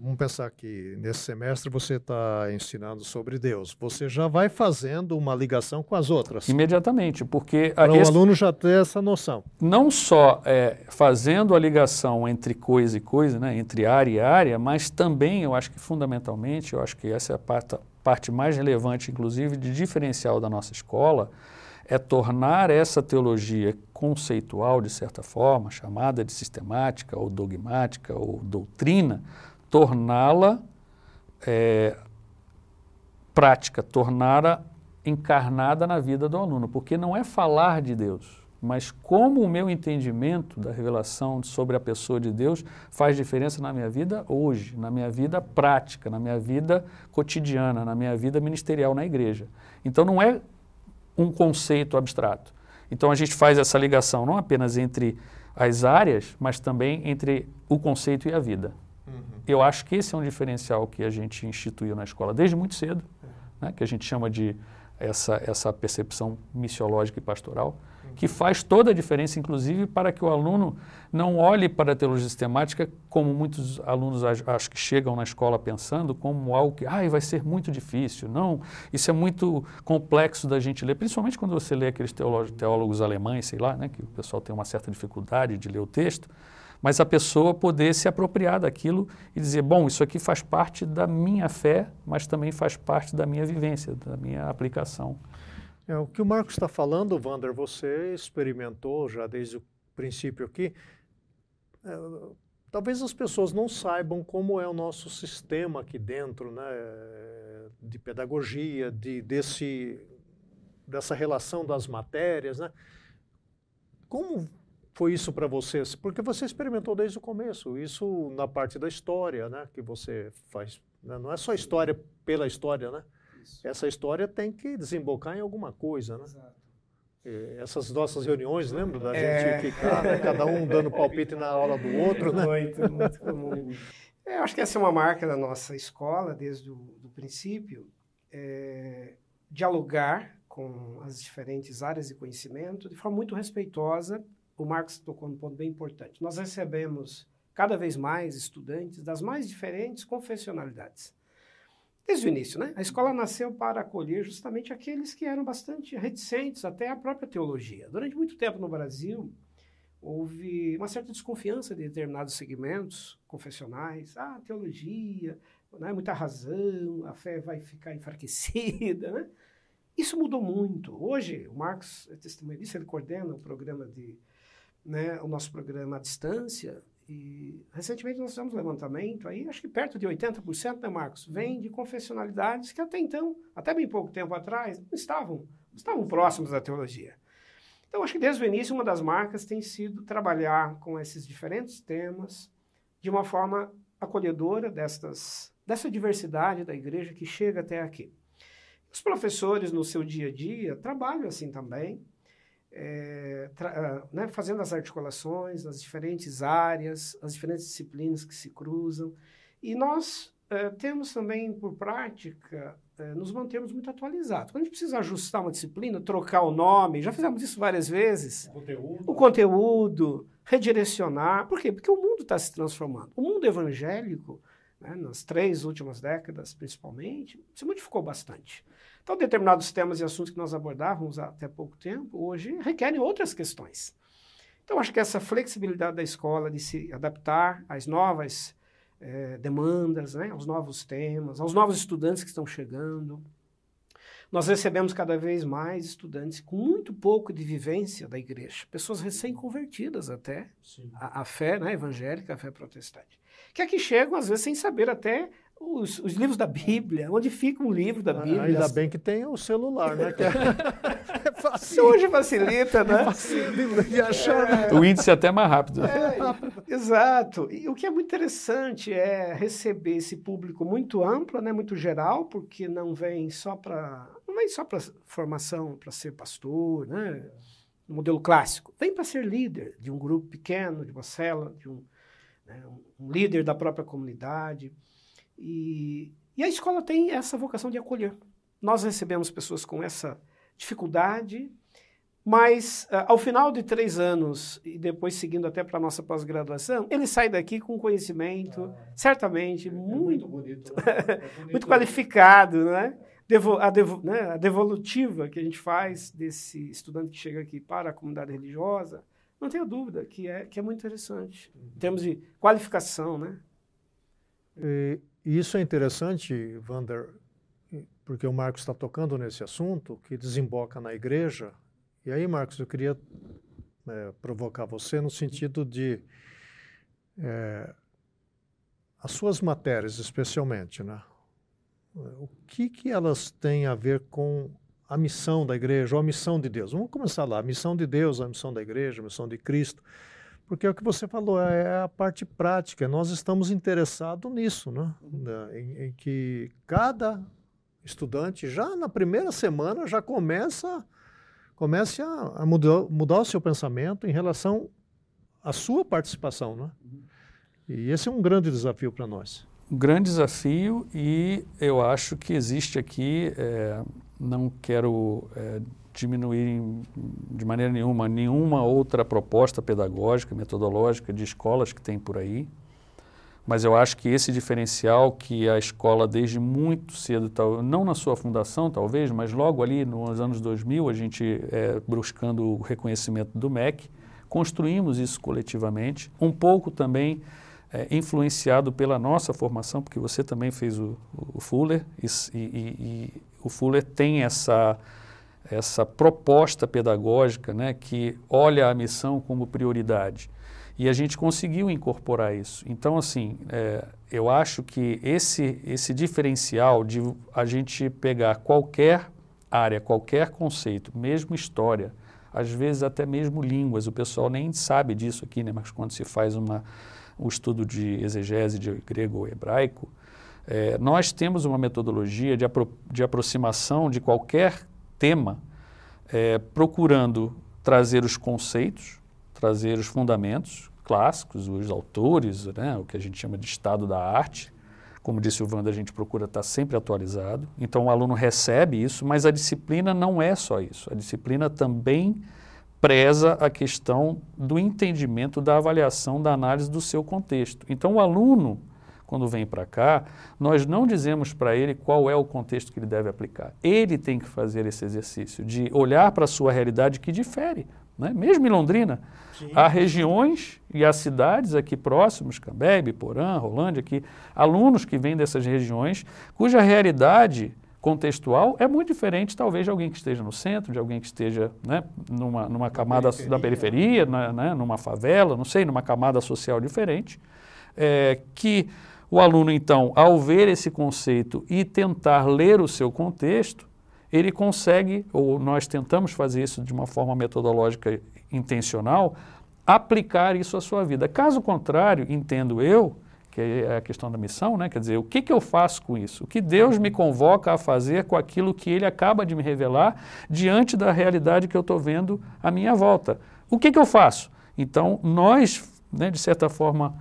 Vamos pensar que nesse semestre você está ensinando sobre Deus. Você já vai fazendo uma ligação com as outras. Imediatamente, porque... Para esse, o aluno já ter essa noção. Não só é, fazendo a ligação entre coisa e coisa, né, entre área e área, mas também, eu acho que fundamentalmente, eu acho que essa é a parte, parte mais relevante, inclusive, de diferencial da nossa escola, é tornar essa teologia conceitual, de certa forma, chamada de sistemática ou dogmática ou doutrina, torná-la é, prática, torná-la encarnada na vida do aluno, porque não é falar de Deus, mas como o meu entendimento da revelação sobre a pessoa de Deus faz diferença na minha vida hoje, na minha vida prática, na minha vida cotidiana, na minha vida ministerial na igreja. Então não é um conceito abstrato. Então a gente faz essa ligação não apenas entre as áreas, mas também entre o conceito e a vida. Eu acho que esse é um diferencial que a gente instituiu na escola desde muito cedo, né, que a gente chama de essa, essa percepção missiológica e pastoral, que faz toda a diferença, inclusive, para que o aluno não olhe para a teologia sistemática como muitos alunos acho que chegam na escola pensando, como algo que ah, vai ser muito difícil. Não, isso é muito complexo da gente ler, principalmente quando você lê aqueles teólogos, teólogos alemães, sei lá, né, que o pessoal tem uma certa dificuldade de ler o texto mas a pessoa poder se apropriar daquilo e dizer, bom, isso aqui faz parte da minha fé, mas também faz parte da minha vivência, da minha aplicação. É, o que o Marcos está falando, Wander, você experimentou já desde o princípio aqui. É, talvez as pessoas não saibam como é o nosso sistema aqui dentro, né, de pedagogia, de, desse, dessa relação das matérias, né? Como foi isso para você? Porque você experimentou desde o começo, isso na parte da história, né, que você faz. Né? Não é só história pela história, né? Isso. Essa história tem que desembocar em alguma coisa, né? Exato. essas nossas reuniões, lembra da é... gente ficar, né, cada um dando palpite na aula do outro, né? Muito, muito comum. É, eu acho que essa é uma marca da nossa escola desde o do princípio, é, dialogar com as diferentes áreas de conhecimento de forma muito respeitosa o Marcos tocou num ponto bem importante. Nós recebemos cada vez mais estudantes das mais diferentes confessionalidades. Desde o início, né? A escola nasceu para acolher justamente aqueles que eram bastante reticentes até à própria teologia. Durante muito tempo no Brasil, houve uma certa desconfiança de determinados segmentos confessionais. Ah, teologia, né? muita razão, a fé vai ficar enfraquecida, né? Isso mudou muito. Hoje, o Marcos é testemunha disso, ele coordena o programa de né, o nosso programa à distância. E recentemente nós fizemos um levantamento aí, acho que perto de 80%, né, Marcos? Vem de confessionalidades que até então, até bem pouco tempo atrás, não estavam, não estavam próximos da teologia. Então, acho que desde o início, uma das marcas tem sido trabalhar com esses diferentes temas de uma forma acolhedora destas, dessa diversidade da igreja que chega até aqui. Os professores, no seu dia a dia, trabalham assim também, é, ah, né, fazendo as articulações nas diferentes áreas, as diferentes disciplinas que se cruzam. E nós é, temos também por prática é, nos mantermos muito atualizados. Quando a gente precisa ajustar uma disciplina, trocar o nome, já fizemos isso várias vezes. O conteúdo. O conteúdo, redirecionar. Por quê? Porque o mundo está se transformando. O mundo evangélico né, nas três últimas décadas, principalmente, se modificou bastante. Então, determinados temas e assuntos que nós abordávamos até pouco tempo, hoje requerem outras questões. Então, acho que essa flexibilidade da escola de se adaptar às novas eh, demandas, né, aos novos temas, aos novos estudantes que estão chegando. Nós recebemos cada vez mais estudantes com muito pouco de vivência da igreja, pessoas recém-convertidas até à, fé né, evangélica, à fé protestante, que aqui chegam às vezes sem saber até os, os, livros da Bíblia, onde fica um livro da ah, Bíblia. Ainda bem que tem o celular, né? Que é, é fácil. Hoje facilita, né? É fácil de achar. É, o índice é até mais rápido. É, exato. E o que é muito interessante é receber esse público muito amplo, né? muito geral, porque não vem só para não vem só para formação, para ser pastor, né? no modelo clássico. Vem para ser líder de um grupo pequeno, de uma célula, de um, né? um líder da própria comunidade. E, e a escola tem essa vocação de acolher. Nós recebemos pessoas com essa dificuldade, mas uh, ao final de três anos, e depois seguindo até para a nossa pós-graduação, ele sai daqui com conhecimento, ah, certamente, é, muito, muito, bonito, né? é muito qualificado, né? Devo, a, devo, né? a devolutiva que a gente faz desse estudante que chega aqui para a comunidade religiosa, não tenho dúvida que é, que é muito interessante, uhum. em termos de qualificação, né? E e isso é interessante, Vander, porque o Marcos está tocando nesse assunto, que desemboca na igreja. E aí, Marcos, eu queria é, provocar você no sentido de é, as suas matérias, especialmente, né? O que, que elas têm a ver com a missão da igreja ou a missão de Deus? Vamos começar lá. A missão de Deus, a missão da igreja, a missão de Cristo. Porque é o que você falou, é, é a parte prática. Nós estamos interessados nisso, né? Uhum. Em, em, que cada estudante, já na primeira semana, já começa, comece a, a mudar, mudar, o seu pensamento em relação à sua participação, né? Uhum. E esse é um grande desafio para nós. Um grande desafio e eu acho que existe aqui, é, não quero é, diminuir de maneira nenhuma nenhuma outra proposta pedagógica, metodológica de escolas que tem por aí. Mas eu acho que esse diferencial que a escola desde muito cedo, não na sua fundação talvez, mas logo ali nos anos 2000, a gente é, buscando o reconhecimento do MEC, construímos isso coletivamente, um pouco também é, influenciado pela nossa formação, porque você também fez o, o Fuller, e, e, e o Fuller tem essa essa proposta pedagógica né, que olha a missão como prioridade. E a gente conseguiu incorporar isso. Então, assim, é, eu acho que esse, esse diferencial de a gente pegar qualquer área, qualquer conceito, mesmo história, às vezes até mesmo línguas, o pessoal nem sabe disso aqui, né? mas quando se faz uma, um estudo de exegese de grego ou hebraico, é, nós temos uma metodologia de, apro de aproximação de qualquer tema, é, procurando trazer os conceitos, trazer os fundamentos clássicos, os autores, né, o que a gente chama de estado da arte. Como disse o Wanda, a gente procura estar sempre atualizado. Então o aluno recebe isso, mas a disciplina não é só isso. A disciplina também preza a questão do entendimento, da avaliação, da análise do seu contexto. Então o aluno quando vem para cá, nós não dizemos para ele qual é o contexto que ele deve aplicar. Ele tem que fazer esse exercício de olhar para a sua realidade que difere. Né? Mesmo em Londrina, Sim. há regiões e há cidades aqui próximos, Cambé, Porã, Rolândia, aqui, alunos que vêm dessas regiões, cuja realidade contextual é muito diferente, talvez, de alguém que esteja no centro, de alguém que esteja né, numa, numa camada periferia. da periferia, né, numa favela, não sei, numa camada social diferente, é, que o aluno, então, ao ver esse conceito e tentar ler o seu contexto, ele consegue, ou nós tentamos fazer isso de uma forma metodológica intencional, aplicar isso à sua vida. Caso contrário, entendo eu, que é a questão da missão, né? quer dizer, o que, que eu faço com isso? O que Deus me convoca a fazer com aquilo que Ele acaba de me revelar diante da realidade que eu estou vendo à minha volta? O que, que eu faço? Então, nós, né, de certa forma,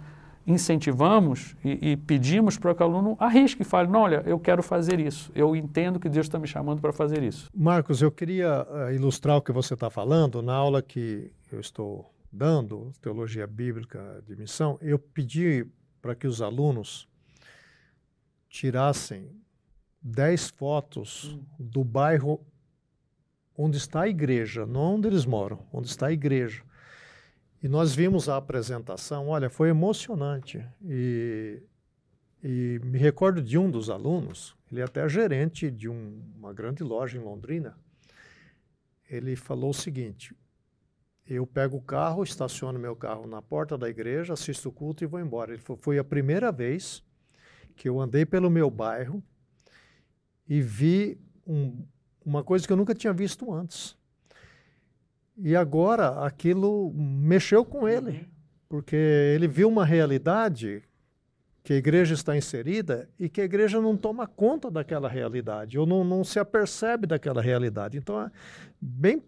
incentivamos e, e pedimos para que o aluno arrisque e fale, não, olha, eu quero fazer isso, eu entendo que Deus está me chamando para fazer isso. Marcos, eu queria uh, ilustrar o que você está falando na aula que eu estou dando, Teologia Bíblica de Missão, eu pedi para que os alunos tirassem 10 fotos hum. do bairro onde está a igreja, não onde eles moram, onde está a igreja. E nós vimos a apresentação, olha, foi emocionante. E, e me recordo de um dos alunos, ele é até gerente de um, uma grande loja em Londrina. Ele falou o seguinte: eu pego o carro, estaciono meu carro na porta da igreja, assisto o culto e vou embora. Ele falou, foi a primeira vez que eu andei pelo meu bairro e vi um, uma coisa que eu nunca tinha visto antes. E agora aquilo mexeu com ele, uhum. porque ele viu uma realidade que a igreja está inserida e que a igreja não toma conta daquela realidade, ou não, não se apercebe daquela realidade. Então, é bem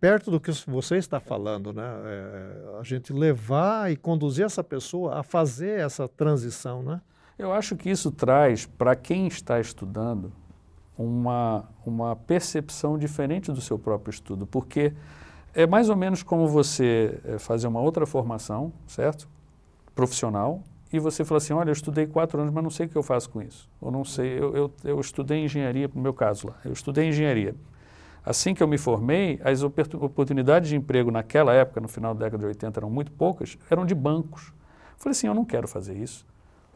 perto do que você está falando, né? É, a gente levar e conduzir essa pessoa a fazer essa transição, né? Eu acho que isso traz para quem está estudando uma, uma percepção diferente do seu próprio estudo, porque é mais ou menos como você eh, fazer uma outra formação, certo? Profissional, e você fala assim, olha, eu estudei quatro anos, mas não sei o que eu faço com isso. Eu não sei, eu, eu, eu estudei engenharia, no meu caso lá, eu estudei engenharia. Assim que eu me formei, as oportunidades de emprego naquela época, no final da década de 80, eram muito poucas, eram de bancos. Eu falei assim, eu não quero fazer isso.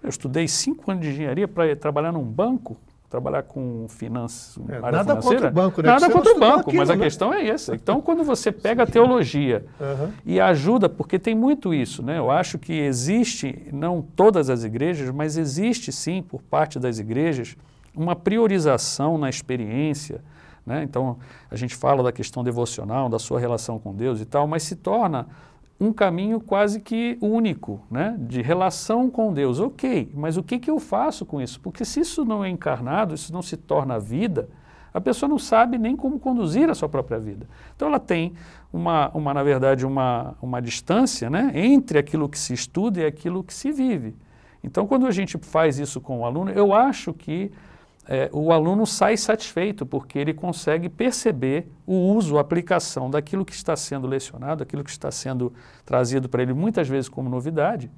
Eu estudei cinco anos de engenharia para trabalhar num banco, trabalhar com finanças, é, nada. Contra o banco, né? Nada contra o banco, aquilo, mas a né? questão é essa. Então, quando você pega a teologia uhum. e ajuda, porque tem muito isso, né? Eu acho que existe, não todas as igrejas, mas existe sim, por parte das igrejas, uma priorização na experiência. Né? Então, a gente fala da questão devocional, da sua relação com Deus e tal, mas se torna um caminho quase que único, né? de relação com Deus. Ok, mas o que, que eu faço com isso? Porque se isso não é encarnado, isso não se torna vida, a pessoa não sabe nem como conduzir a sua própria vida. Então ela tem uma, uma na verdade, uma, uma distância né? entre aquilo que se estuda e aquilo que se vive. Então, quando a gente faz isso com o aluno, eu acho que é, o aluno sai satisfeito, porque ele consegue perceber o uso, a aplicação daquilo que está sendo lecionado, aquilo que está sendo trazido para ele muitas vezes como novidade,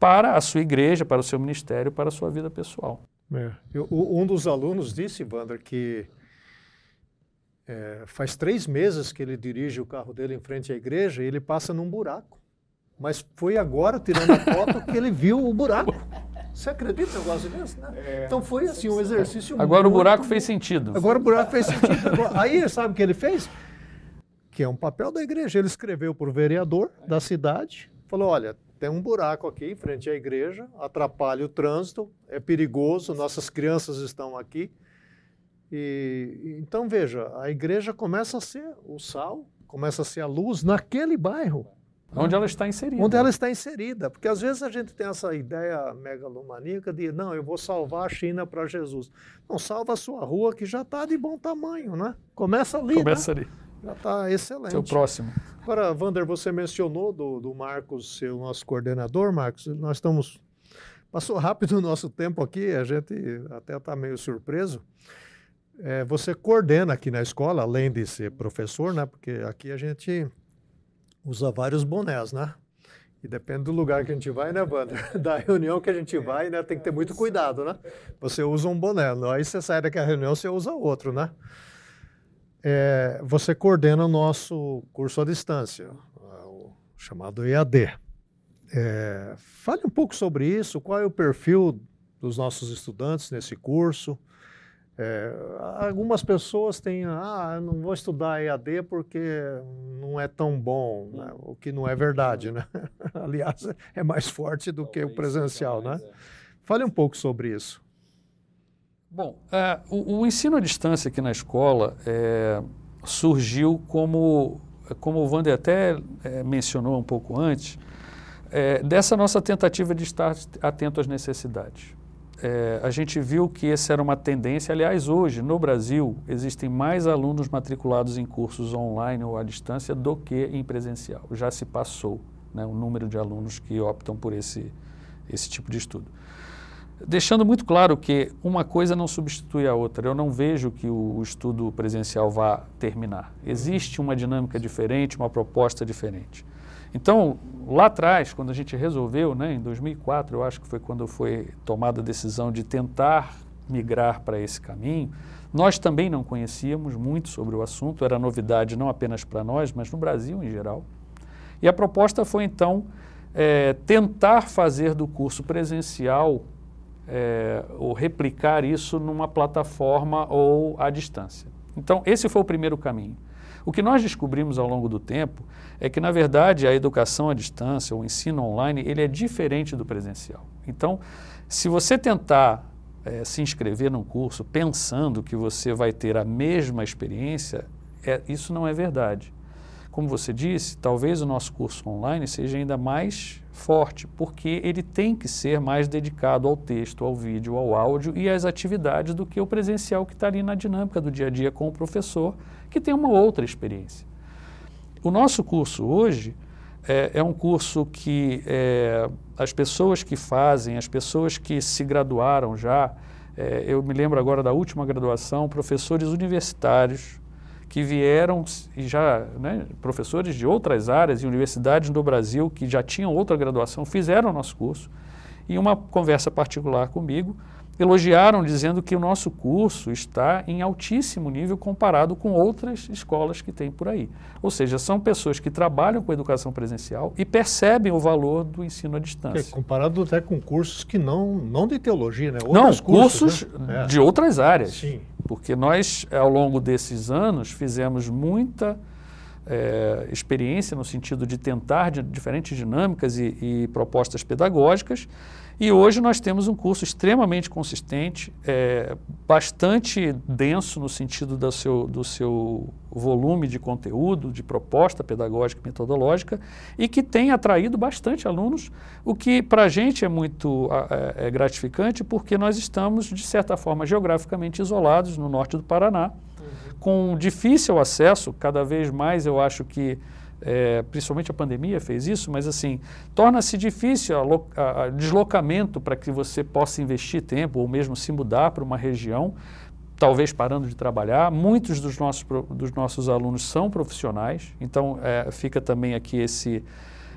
para a sua igreja, para o seu ministério, para a sua vida pessoal. É. Eu, um dos alunos disse, Wander, que é, faz três meses que ele dirige o carro dele em frente à igreja e ele passa num buraco. Mas foi agora, tirando a foto, que ele viu o buraco. Você acredita no negócio desse, né? É, então foi assim, um exercício Agora o buraco fez sentido. Agora o buraco fez sentido. Aí sabe o que ele fez? Que é um papel da igreja. Ele escreveu para o vereador da cidade, falou: olha, tem um buraco aqui em frente à igreja, atrapalha o trânsito, é perigoso, nossas crianças estão aqui. E, então veja, a igreja começa a ser o sal, começa a ser a luz naquele bairro. Onde ela está inserida. Onde ela está inserida. Porque às vezes a gente tem essa ideia megalomaníaca de, não, eu vou salvar a China para Jesus. Não, salva a sua rua que já está de bom tamanho, né? Começa ali. Começa né? ali. Já está excelente. Seu próximo. Agora, Wander, você mencionou do, do Marcos, seu nosso coordenador, Marcos. Nós estamos. Passou rápido o nosso tempo aqui, a gente até está meio surpreso. É, você coordena aqui na escola, além de ser professor, né? Porque aqui a gente usa vários bonés, né? E depende do lugar que a gente vai, né, Wander? Da reunião que a gente vai, né, tem que ter muito cuidado, né? Você usa um boné, aí você sai daquela reunião, você usa outro, né? É, você coordena o nosso curso à distância, o chamado EAD. É, fale um pouco sobre isso, qual é o perfil dos nossos estudantes nesse curso, é, algumas pessoas têm, ah, não vou estudar EAD porque não é tão bom, né? o que não é verdade, né? Aliás, é mais forte do que o presencial, né? É. Fale um pouco sobre isso. Bom, é, o, o, ensino à distância aqui na escola é, surgiu como, como o Wander até é, mencionou um pouco antes, é, dessa nossa tentativa de estar atento às necessidades é, a gente viu que essa era uma tendência. Aliás, hoje, no Brasil, existem mais alunos matriculados em cursos online ou à distância do que em presencial. Já se passou né, o número de alunos que optam por esse, esse tipo de estudo. Deixando muito claro que uma coisa não substitui a outra. Eu não vejo que o estudo presencial vá terminar. Existe uma dinâmica diferente, uma proposta diferente. Então, lá atrás, quando a gente resolveu, né, em 2004, eu acho que foi quando foi tomada a decisão de tentar migrar para esse caminho, nós também não conhecíamos muito sobre o assunto, era novidade não apenas para nós, mas no Brasil em geral. E a proposta foi então é, tentar fazer do curso presencial é, ou replicar isso numa plataforma ou à distância. Então, esse foi o primeiro caminho. O que nós descobrimos ao longo do tempo é que, na verdade, a educação à distância, o ensino online, ele é diferente do presencial. Então, se você tentar é, se inscrever num curso pensando que você vai ter a mesma experiência, é, isso não é verdade. Como você disse, talvez o nosso curso online seja ainda mais forte, porque ele tem que ser mais dedicado ao texto, ao vídeo, ao áudio e às atividades do que o presencial que está ali na dinâmica do dia a dia com o professor, que tem uma outra experiência. O nosso curso hoje é, é um curso que é, as pessoas que fazem, as pessoas que se graduaram já, é, eu me lembro agora da última graduação, professores universitários que vieram e já, né, professores de outras áreas e universidades do Brasil que já tinham outra graduação, fizeram o nosso curso. E uma conversa particular comigo, elogiaram dizendo que o nosso curso está em altíssimo nível comparado com outras escolas que tem por aí. Ou seja, são pessoas que trabalham com educação presencial e percebem o valor do ensino à distância. É, comparado até com cursos que não, não de teologia, né? Outros não, cursos, cursos né? de é. outras áreas. Sim. Porque nós, ao longo desses anos, fizemos muita é, experiência no sentido de tentar de diferentes dinâmicas e, e propostas pedagógicas e hoje nós temos um curso extremamente consistente, é, bastante denso no sentido do seu, do seu volume de conteúdo, de proposta pedagógica e metodológica, e que tem atraído bastante alunos, o que para a gente é muito é, é gratificante, porque nós estamos, de certa forma, geograficamente isolados no norte do Paraná, uhum. com difícil acesso, cada vez mais eu acho que é, principalmente a pandemia fez isso, mas assim, torna-se difícil o deslocamento para que você possa investir tempo ou mesmo se mudar para uma região, talvez parando de trabalhar. Muitos dos nossos, dos nossos alunos são profissionais, então é, fica também aqui esse,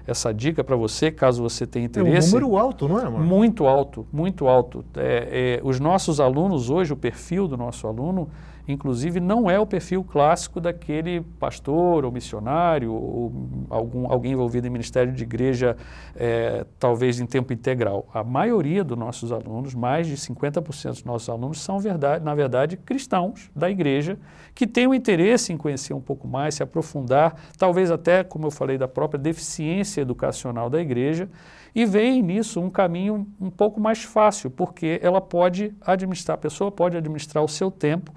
essa dica para você, caso você tenha interesse. É um número alto, não é, Marcos? Muito alto, muito alto. É, é, os nossos alunos hoje, o perfil do nosso aluno, inclusive, não é o perfil clássico daquele pastor ou missionário ou algum, alguém envolvido em ministério de igreja, é, talvez em tempo integral. A maioria dos nossos alunos, mais de 50% dos nossos alunos, são, verdade, na verdade, cristãos da igreja que têm o interesse em conhecer um pouco mais, se aprofundar, talvez até, como eu falei, da própria deficiência educacional da igreja e veem nisso um caminho um pouco mais fácil, porque ela pode administrar, a pessoa pode administrar o seu tempo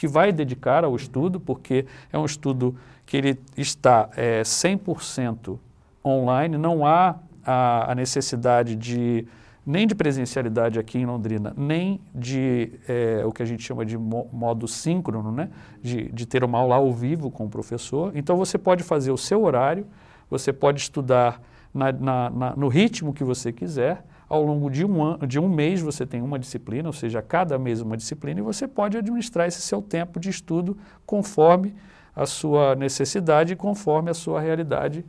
que vai dedicar ao estudo, porque é um estudo que ele está é, 100% online, não há a, a, necessidade de nem de presencialidade aqui em Londrina, nem de é, o que a gente chama de mo modo síncrono, né? de, de ter uma aula ao vivo com o professor. Então você pode fazer o seu horário, você pode estudar na, na, na, no ritmo que você quiser, ao longo de um, ano, de um mês você tem uma disciplina, ou seja, cada mês uma disciplina, e você pode administrar esse seu tempo de estudo conforme a sua necessidade e conforme a sua realidade,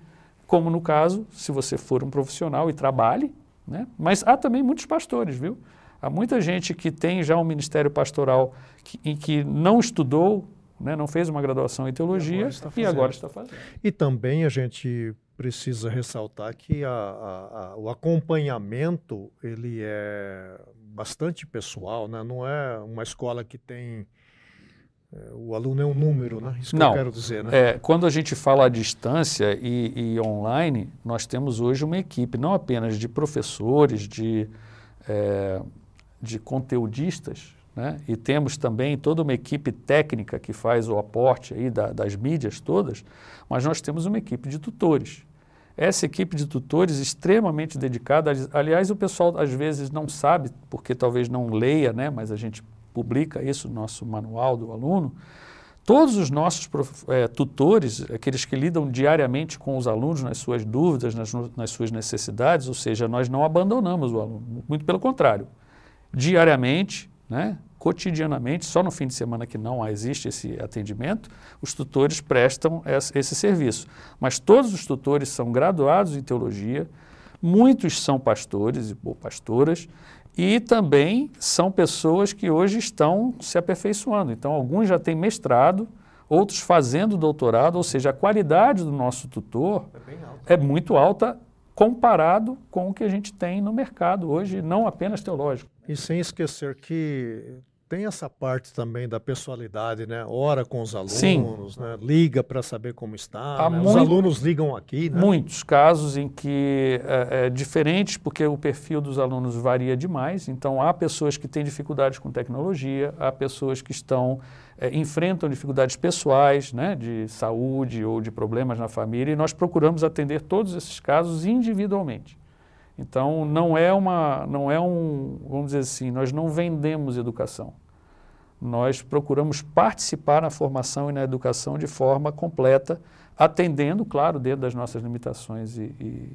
como no caso, se você for um profissional e trabalhe, né? mas há também muitos pastores, viu? Há muita gente que tem já um ministério pastoral que, em que não estudou, né, não fez uma graduação em teologia e agora, e agora está fazendo. E também a gente precisa ressaltar que a, a, a, o acompanhamento ele é bastante pessoal, né? não é uma escola que tem é, o aluno é um número, né? Isso que não, eu quero dizer, né? É, quando a gente fala à distância e, e, online, nós temos hoje uma equipe não apenas de professores, de, é, de conteudistas, né? e temos também toda uma equipe técnica que faz o aporte aí da, das mídias todas, mas nós temos uma equipe de tutores. Essa equipe de tutores extremamente dedicada, aliás, o pessoal às vezes não sabe, porque talvez não leia, né, mas a gente publica isso no nosso manual do aluno. Todos os nossos é, tutores, aqueles que lidam diariamente com os alunos nas suas dúvidas, nas, nas suas necessidades, ou seja, nós não abandonamos o aluno, muito pelo contrário. Diariamente, né, cotidianamente, só no fim de semana que não existe esse atendimento, os tutores prestam esse serviço. Mas todos os tutores são graduados em teologia, muitos são pastores ou pastoras, e também são pessoas que hoje estão se aperfeiçoando. Então, alguns já têm mestrado, outros fazendo doutorado, ou seja, a qualidade do nosso tutor é, é muito alta comparado com o que a gente tem no mercado hoje, não apenas teológico. E sem esquecer que tem essa parte também da pessoalidade, né? Ora com os alunos, né? liga para saber como está. Né? Muito, os alunos ligam aqui. Né? Muitos casos em que é, é diferentes, porque o perfil dos alunos varia demais. Então há pessoas que têm dificuldades com tecnologia, há pessoas que estão é, enfrentam dificuldades pessoais, né? de saúde ou de problemas na família, e nós procuramos atender todos esses casos individualmente. Então não é uma, não é um, vamos dizer assim, nós não vendemos educação nós procuramos participar na formação e na educação de forma completa, atendendo, claro, dentro das nossas limitações e, e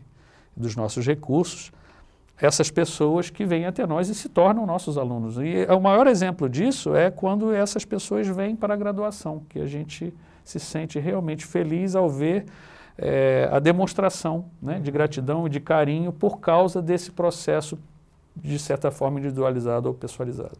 dos nossos recursos, essas pessoas que vêm até nós e se tornam nossos alunos. E o maior exemplo disso é quando essas pessoas vêm para a graduação, que a gente se sente realmente feliz ao ver é, a demonstração né, de gratidão e de carinho por causa desse processo, de certa forma, individualizado ou pessoalizado.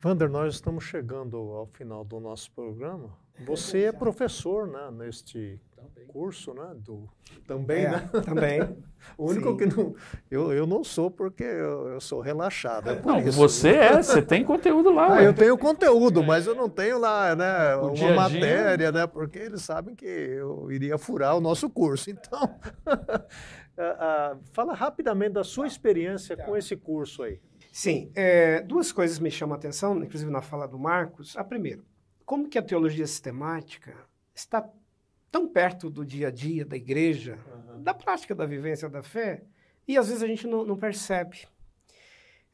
Vander, nós estamos chegando ao final do nosso programa. Você é professor né, neste também. curso, né? Do, também, é, né? Também. o único Sim. que não. Eu, eu não sou porque eu, eu sou relaxado. É não, isso. você é, você tem conteúdo lá. Ah, eu tenho conteúdo, mas eu não tenho lá né, o uma dia matéria, né? Porque eles sabem que eu iria furar o nosso curso. Então, uh, uh, fala rapidamente da sua experiência com esse curso aí. Sim, é, duas coisas me chamam a atenção, inclusive na fala do Marcos. A primeira, como que a teologia sistemática está tão perto do dia a dia da igreja, uhum. da prática da vivência da fé, e às vezes a gente não, não percebe.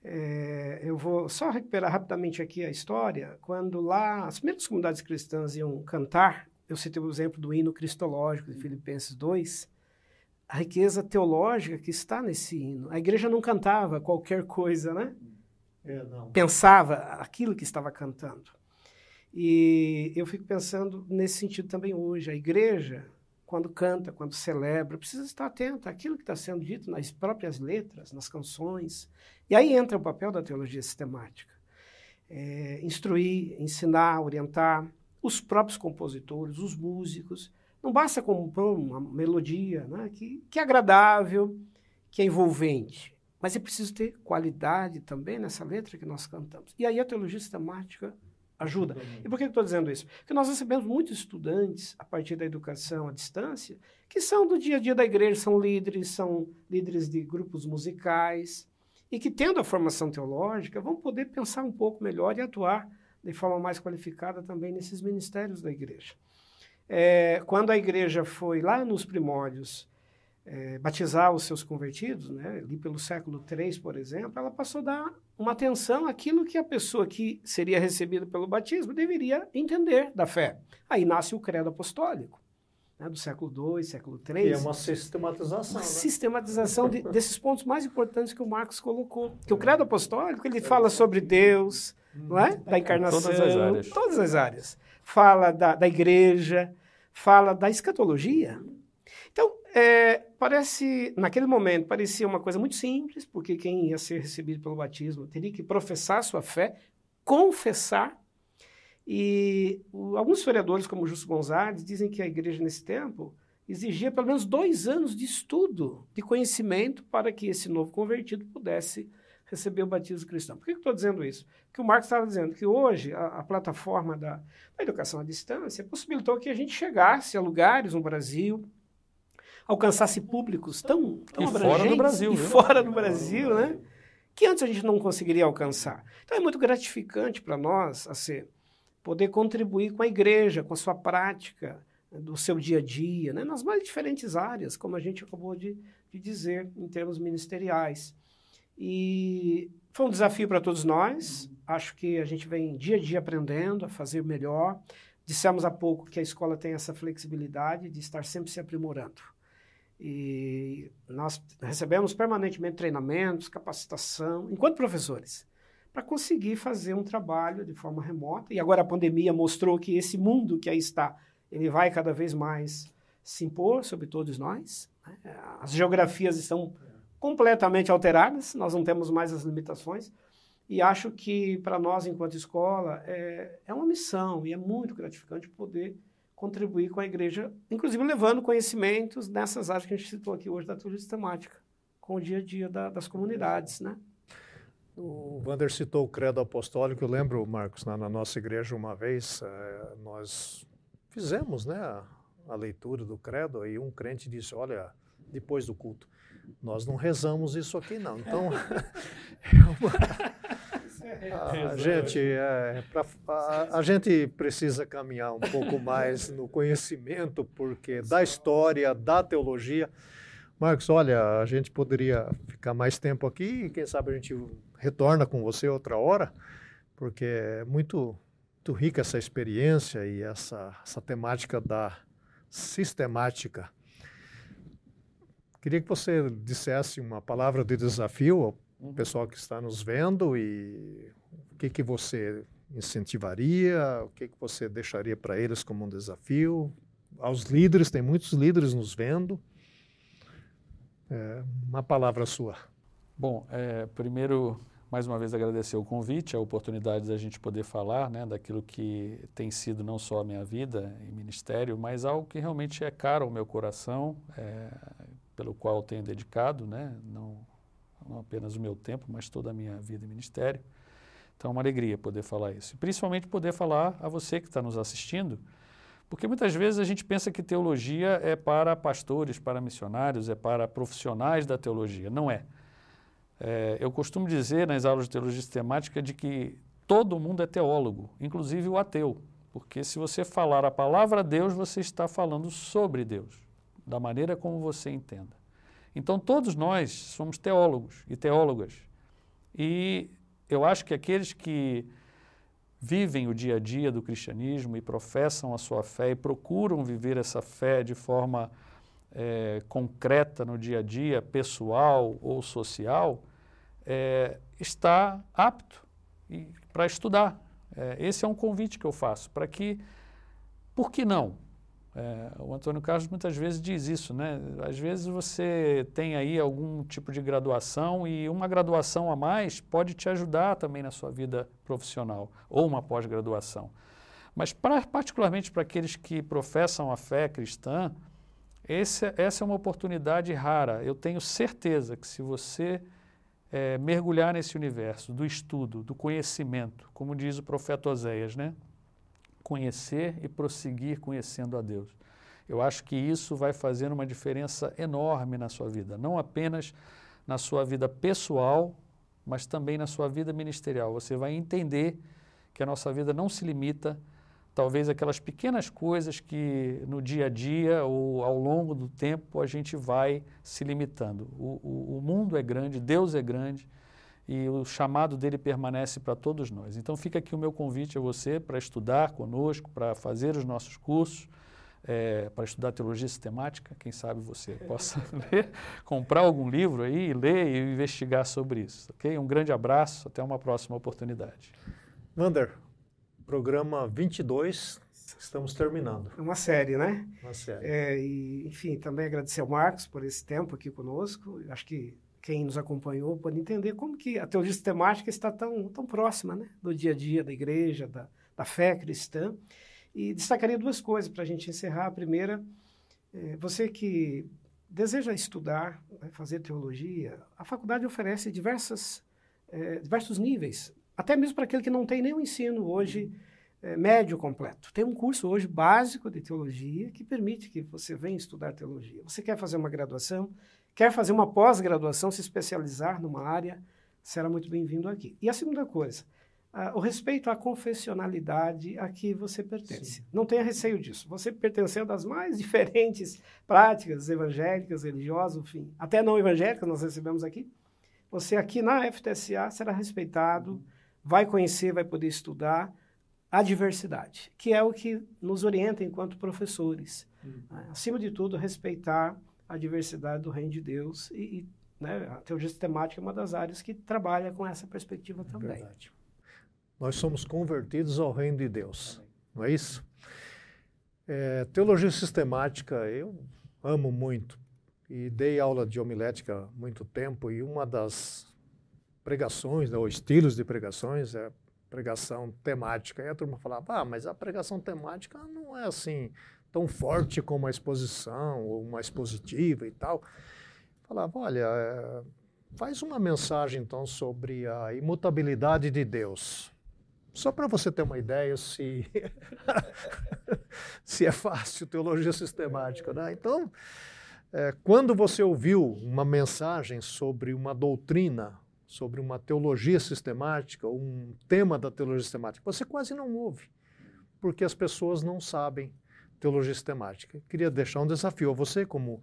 É, eu vou só recuperar rapidamente aqui a história. Quando lá as primeiras comunidades cristãs iam cantar, eu citei o exemplo do hino cristológico de Filipenses 2, a riqueza teológica que está nesse hino. A igreja não cantava qualquer coisa, né? É, Pensava aquilo que estava cantando. E eu fico pensando nesse sentido também hoje. A igreja, quando canta, quando celebra, precisa estar atenta àquilo que está sendo dito nas próprias letras, nas canções. E aí entra o papel da teologia sistemática. É, instruir, ensinar, orientar os próprios compositores, os músicos, não basta compor uma melodia né, que, que é agradável, que é envolvente, mas é preciso ter qualidade também nessa letra que nós cantamos. E aí a teologia sistemática ajuda. E por que eu estou dizendo isso? Porque nós recebemos muitos estudantes, a partir da educação à distância, que são do dia a dia da igreja, são líderes, são líderes de grupos musicais, e que, tendo a formação teológica, vão poder pensar um pouco melhor e atuar de forma mais qualificada também nesses ministérios da igreja. É, quando a igreja foi lá nos primórdios é, batizar os seus convertidos, né, ali pelo século III, por exemplo, ela passou a dar uma atenção àquilo que a pessoa que seria recebida pelo batismo deveria entender da fé. Aí nasce o credo apostólico. Né, do século II, século III. E é uma sistematização. Uma né? sistematização de, desses pontos mais importantes que o Marcos colocou. Que o credo apostólico ele fala sobre Deus, não é? da encarnação, todas as áreas. Todas as áreas fala da, da igreja, fala da escatologia. Então, é, parece, naquele momento, parecia uma coisa muito simples, porque quem ia ser recebido pelo batismo teria que professar sua fé, confessar. E alguns historiadores, como Justo Gonzalez, dizem que a igreja nesse tempo exigia pelo menos dois anos de estudo, de conhecimento, para que esse novo convertido pudesse receber o batismo cristão. Por que eu estou dizendo isso? Porque o Marcos estava dizendo que hoje a, a plataforma da, da, educação à distância possibilitou que a gente chegasse a lugares no Brasil, alcançasse públicos tão, tão e abrangentes fora do Brasil, e viu? fora do Brasil, né? Que antes a gente não conseguiria alcançar. Então é muito gratificante para nós, assim, poder contribuir com a igreja, com a sua prática, do seu dia a dia, né? nas mais diferentes áreas, como a gente acabou de, de dizer, em termos ministeriais. E foi um desafio para todos nós. Acho que a gente vem dia a dia aprendendo a fazer melhor. Dissemos há pouco que a escola tem essa flexibilidade de estar sempre se aprimorando. E nós recebemos permanentemente treinamentos, capacitação, enquanto professores, para conseguir fazer um trabalho de forma remota. E agora a pandemia mostrou que esse mundo que aí está, ele vai cada vez mais se impor sobre todos nós. Né? As geografias estão completamente alteradas, nós não temos mais as limitações. E acho que para nós, enquanto escola, é, é uma missão e é muito gratificante poder contribuir com a igreja, inclusive levando conhecimentos nessas áreas que a gente citou aqui hoje da teologia sistemática, com o dia a dia da, das comunidades, né? O Wander citou o credo apostólico. Eu lembro, Marcos, na, na nossa igreja uma vez, é, nós fizemos né, a, a, leitura do credo e um crente disse, olha, depois do culto, nós não rezamos isso aqui não. Então, é uma... a, gente, é, pra, a, a, gente precisa caminhar um pouco mais no conhecimento, porque da história, da teologia. Marcos, olha, a gente poderia ficar mais tempo aqui e quem sabe a gente retorna com você outra hora, porque é muito, muito rica essa experiência e essa, essa temática da sistemática. Queria que você dissesse uma palavra de desafio uhum. pessoal que está nos vendo e o que, que você incentivaria, o que, que você deixaria para eles como um desafio. Aos líderes, tem muitos líderes nos vendo. É, uma palavra sua. Bom, é, primeiro mais uma vez agradecer o convite, a oportunidade da gente poder falar né, daquilo que tem sido não só a minha vida em ministério, mas algo que realmente é caro ao meu coração, é, pelo qual tenho dedicado, né, não, não apenas o meu tempo, mas toda a minha vida em ministério. Então é uma alegria poder falar isso. Principalmente poder falar a você que está nos assistindo, porque muitas vezes a gente pensa que teologia é para pastores, para missionários, é para profissionais da teologia. Não é. É, eu costumo dizer nas aulas de teologia sistemática de que todo mundo é teólogo, inclusive o ateu, porque se você falar a palavra Deus, você está falando sobre Deus, da maneira como você entenda. Então todos nós somos teólogos e teólogas. E eu acho que aqueles que vivem o dia a dia do cristianismo e professam a sua fé e procuram viver essa fé de forma é, concreta no dia a dia, pessoal ou social, é, está apto para estudar. É, esse é um convite que eu faço, para que, por que não? É, o Antônio Carlos muitas vezes diz isso, né? Às vezes você tem aí algum tipo de graduação e uma graduação a mais pode te ajudar também na sua vida profissional, ou uma pós-graduação. Mas pra, particularmente para aqueles que professam a fé cristã, esse, essa é uma oportunidade rara. Eu tenho certeza que se você é, mergulhar nesse universo do estudo, do conhecimento, como diz o profeta Oséias, né? Conhecer e prosseguir conhecendo a Deus. Eu acho que isso vai fazer uma diferença enorme na sua vida, não apenas na sua vida pessoal, mas também na sua vida ministerial. Você vai entender que a nossa vida não se limita talvez aquelas pequenas coisas que no dia a dia ou ao longo do tempo a gente vai se limitando. O, o, o mundo é grande, Deus é grande e o chamado dele permanece para todos nós. Então fica aqui o meu convite a você para estudar conosco, para fazer os nossos cursos, é, para estudar teologia sistemática. Quem sabe você possa ler, comprar algum livro aí, ler e investigar sobre isso. Ok? Um grande abraço, até uma próxima oportunidade. Vander, programa 22, estamos terminando. É uma série, né? Uma série. É, e, enfim, também agradecer ao Marcos por esse tempo aqui conosco. Acho que quem nos acompanhou pode entender como que a teologia sistemática está tão, tão próxima né? do dia a dia da igreja, da, da fé cristã. E destacaria duas coisas para a gente encerrar. A primeira, é, você que deseja estudar, né, fazer teologia, a faculdade oferece diversas, é, diversos níveis até mesmo para aquele que não tem nenhum ensino hoje é, médio completo. Tem um curso hoje básico de teologia que permite que você venha estudar teologia. Você quer fazer uma graduação, quer fazer uma pós-graduação, se especializar numa área, será muito bem-vindo aqui. E a segunda coisa, o respeito à confessionalidade a que você pertence. Sim. Não tenha receio disso. Você pertencendo às mais diferentes práticas evangélicas, religiosas, enfim, até não evangélicas nós recebemos aqui. Você aqui na FTSA será respeitado, uhum vai conhecer, vai poder estudar a diversidade, que é o que nos orienta enquanto professores. Uhum. Né? Acima de tudo, respeitar a diversidade do reino de Deus e, e né, a teologia sistemática é uma das áreas que trabalha com essa perspectiva também. Verdade. Nós somos convertidos ao reino de Deus, não é isso? É, teologia sistemática eu amo muito e dei aula de homilética há muito tempo e uma das pregações, né, ou estilos de pregações é pregação temática. E a turma falava, ah, mas a pregação temática não é assim tão forte como a exposição ou uma expositiva e tal. Falava, olha, é, faz uma mensagem então sobre a imutabilidade de Deus. Só para você ter uma ideia se, se é fácil teologia sistemática. Né? Então, é, quando você ouviu uma mensagem sobre uma doutrina, sobre uma teologia sistemática, um tema da teologia sistemática, você quase não ouve, porque as pessoas não sabem teologia sistemática. Queria deixar um desafio a você, como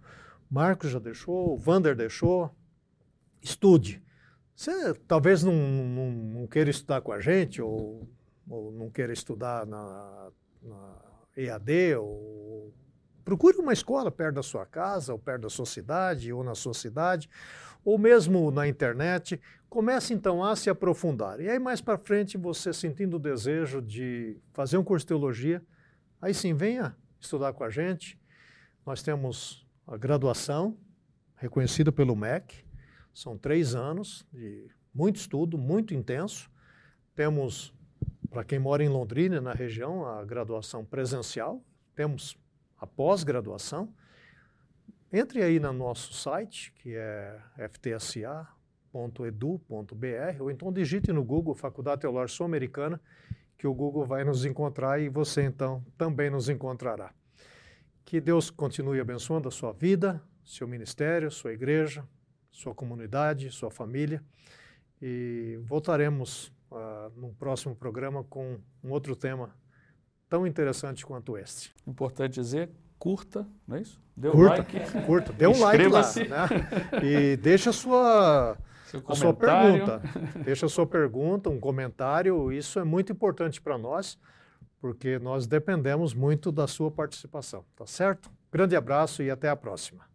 Marcos já deixou, o Vander deixou, estude. Você talvez não, não, não, queira estudar com a gente, ou, ou não queira estudar na, na EAD, ou procure uma escola perto da sua casa, ou perto da sua cidade, ou na sua cidade, ou mesmo na internet. Comece então a se aprofundar. E aí mais para frente, você sentindo o desejo de fazer um curso de teologia, aí sim venha estudar com a gente. Nós temos a graduação reconhecida pelo MEC, são três anos de muito estudo, muito intenso. Temos, para quem mora em Londrina, na região, a graduação presencial. Temos a pós-graduação. Entre aí no nosso site, que é ftsa.edu.br, ou então digite no Google Faculdade Teológica Sul-Americana, que o Google vai nos encontrar e você então também nos encontrará. Que Deus continue abençoando a sua vida, seu ministério, sua igreja, sua comunidade, sua família. E voltaremos uh, no próximo programa com um outro tema tão interessante quanto este. Importante dizer, curta, não é isso? Dê um curta, like. Curta, dê um like lá. Né? E deixa a sua, a sua pergunta. Deixa a sua pergunta, um comentário. Isso é muito importante para nós, porque nós dependemos muito da sua participação. Tá certo? Grande abraço e até a próxima.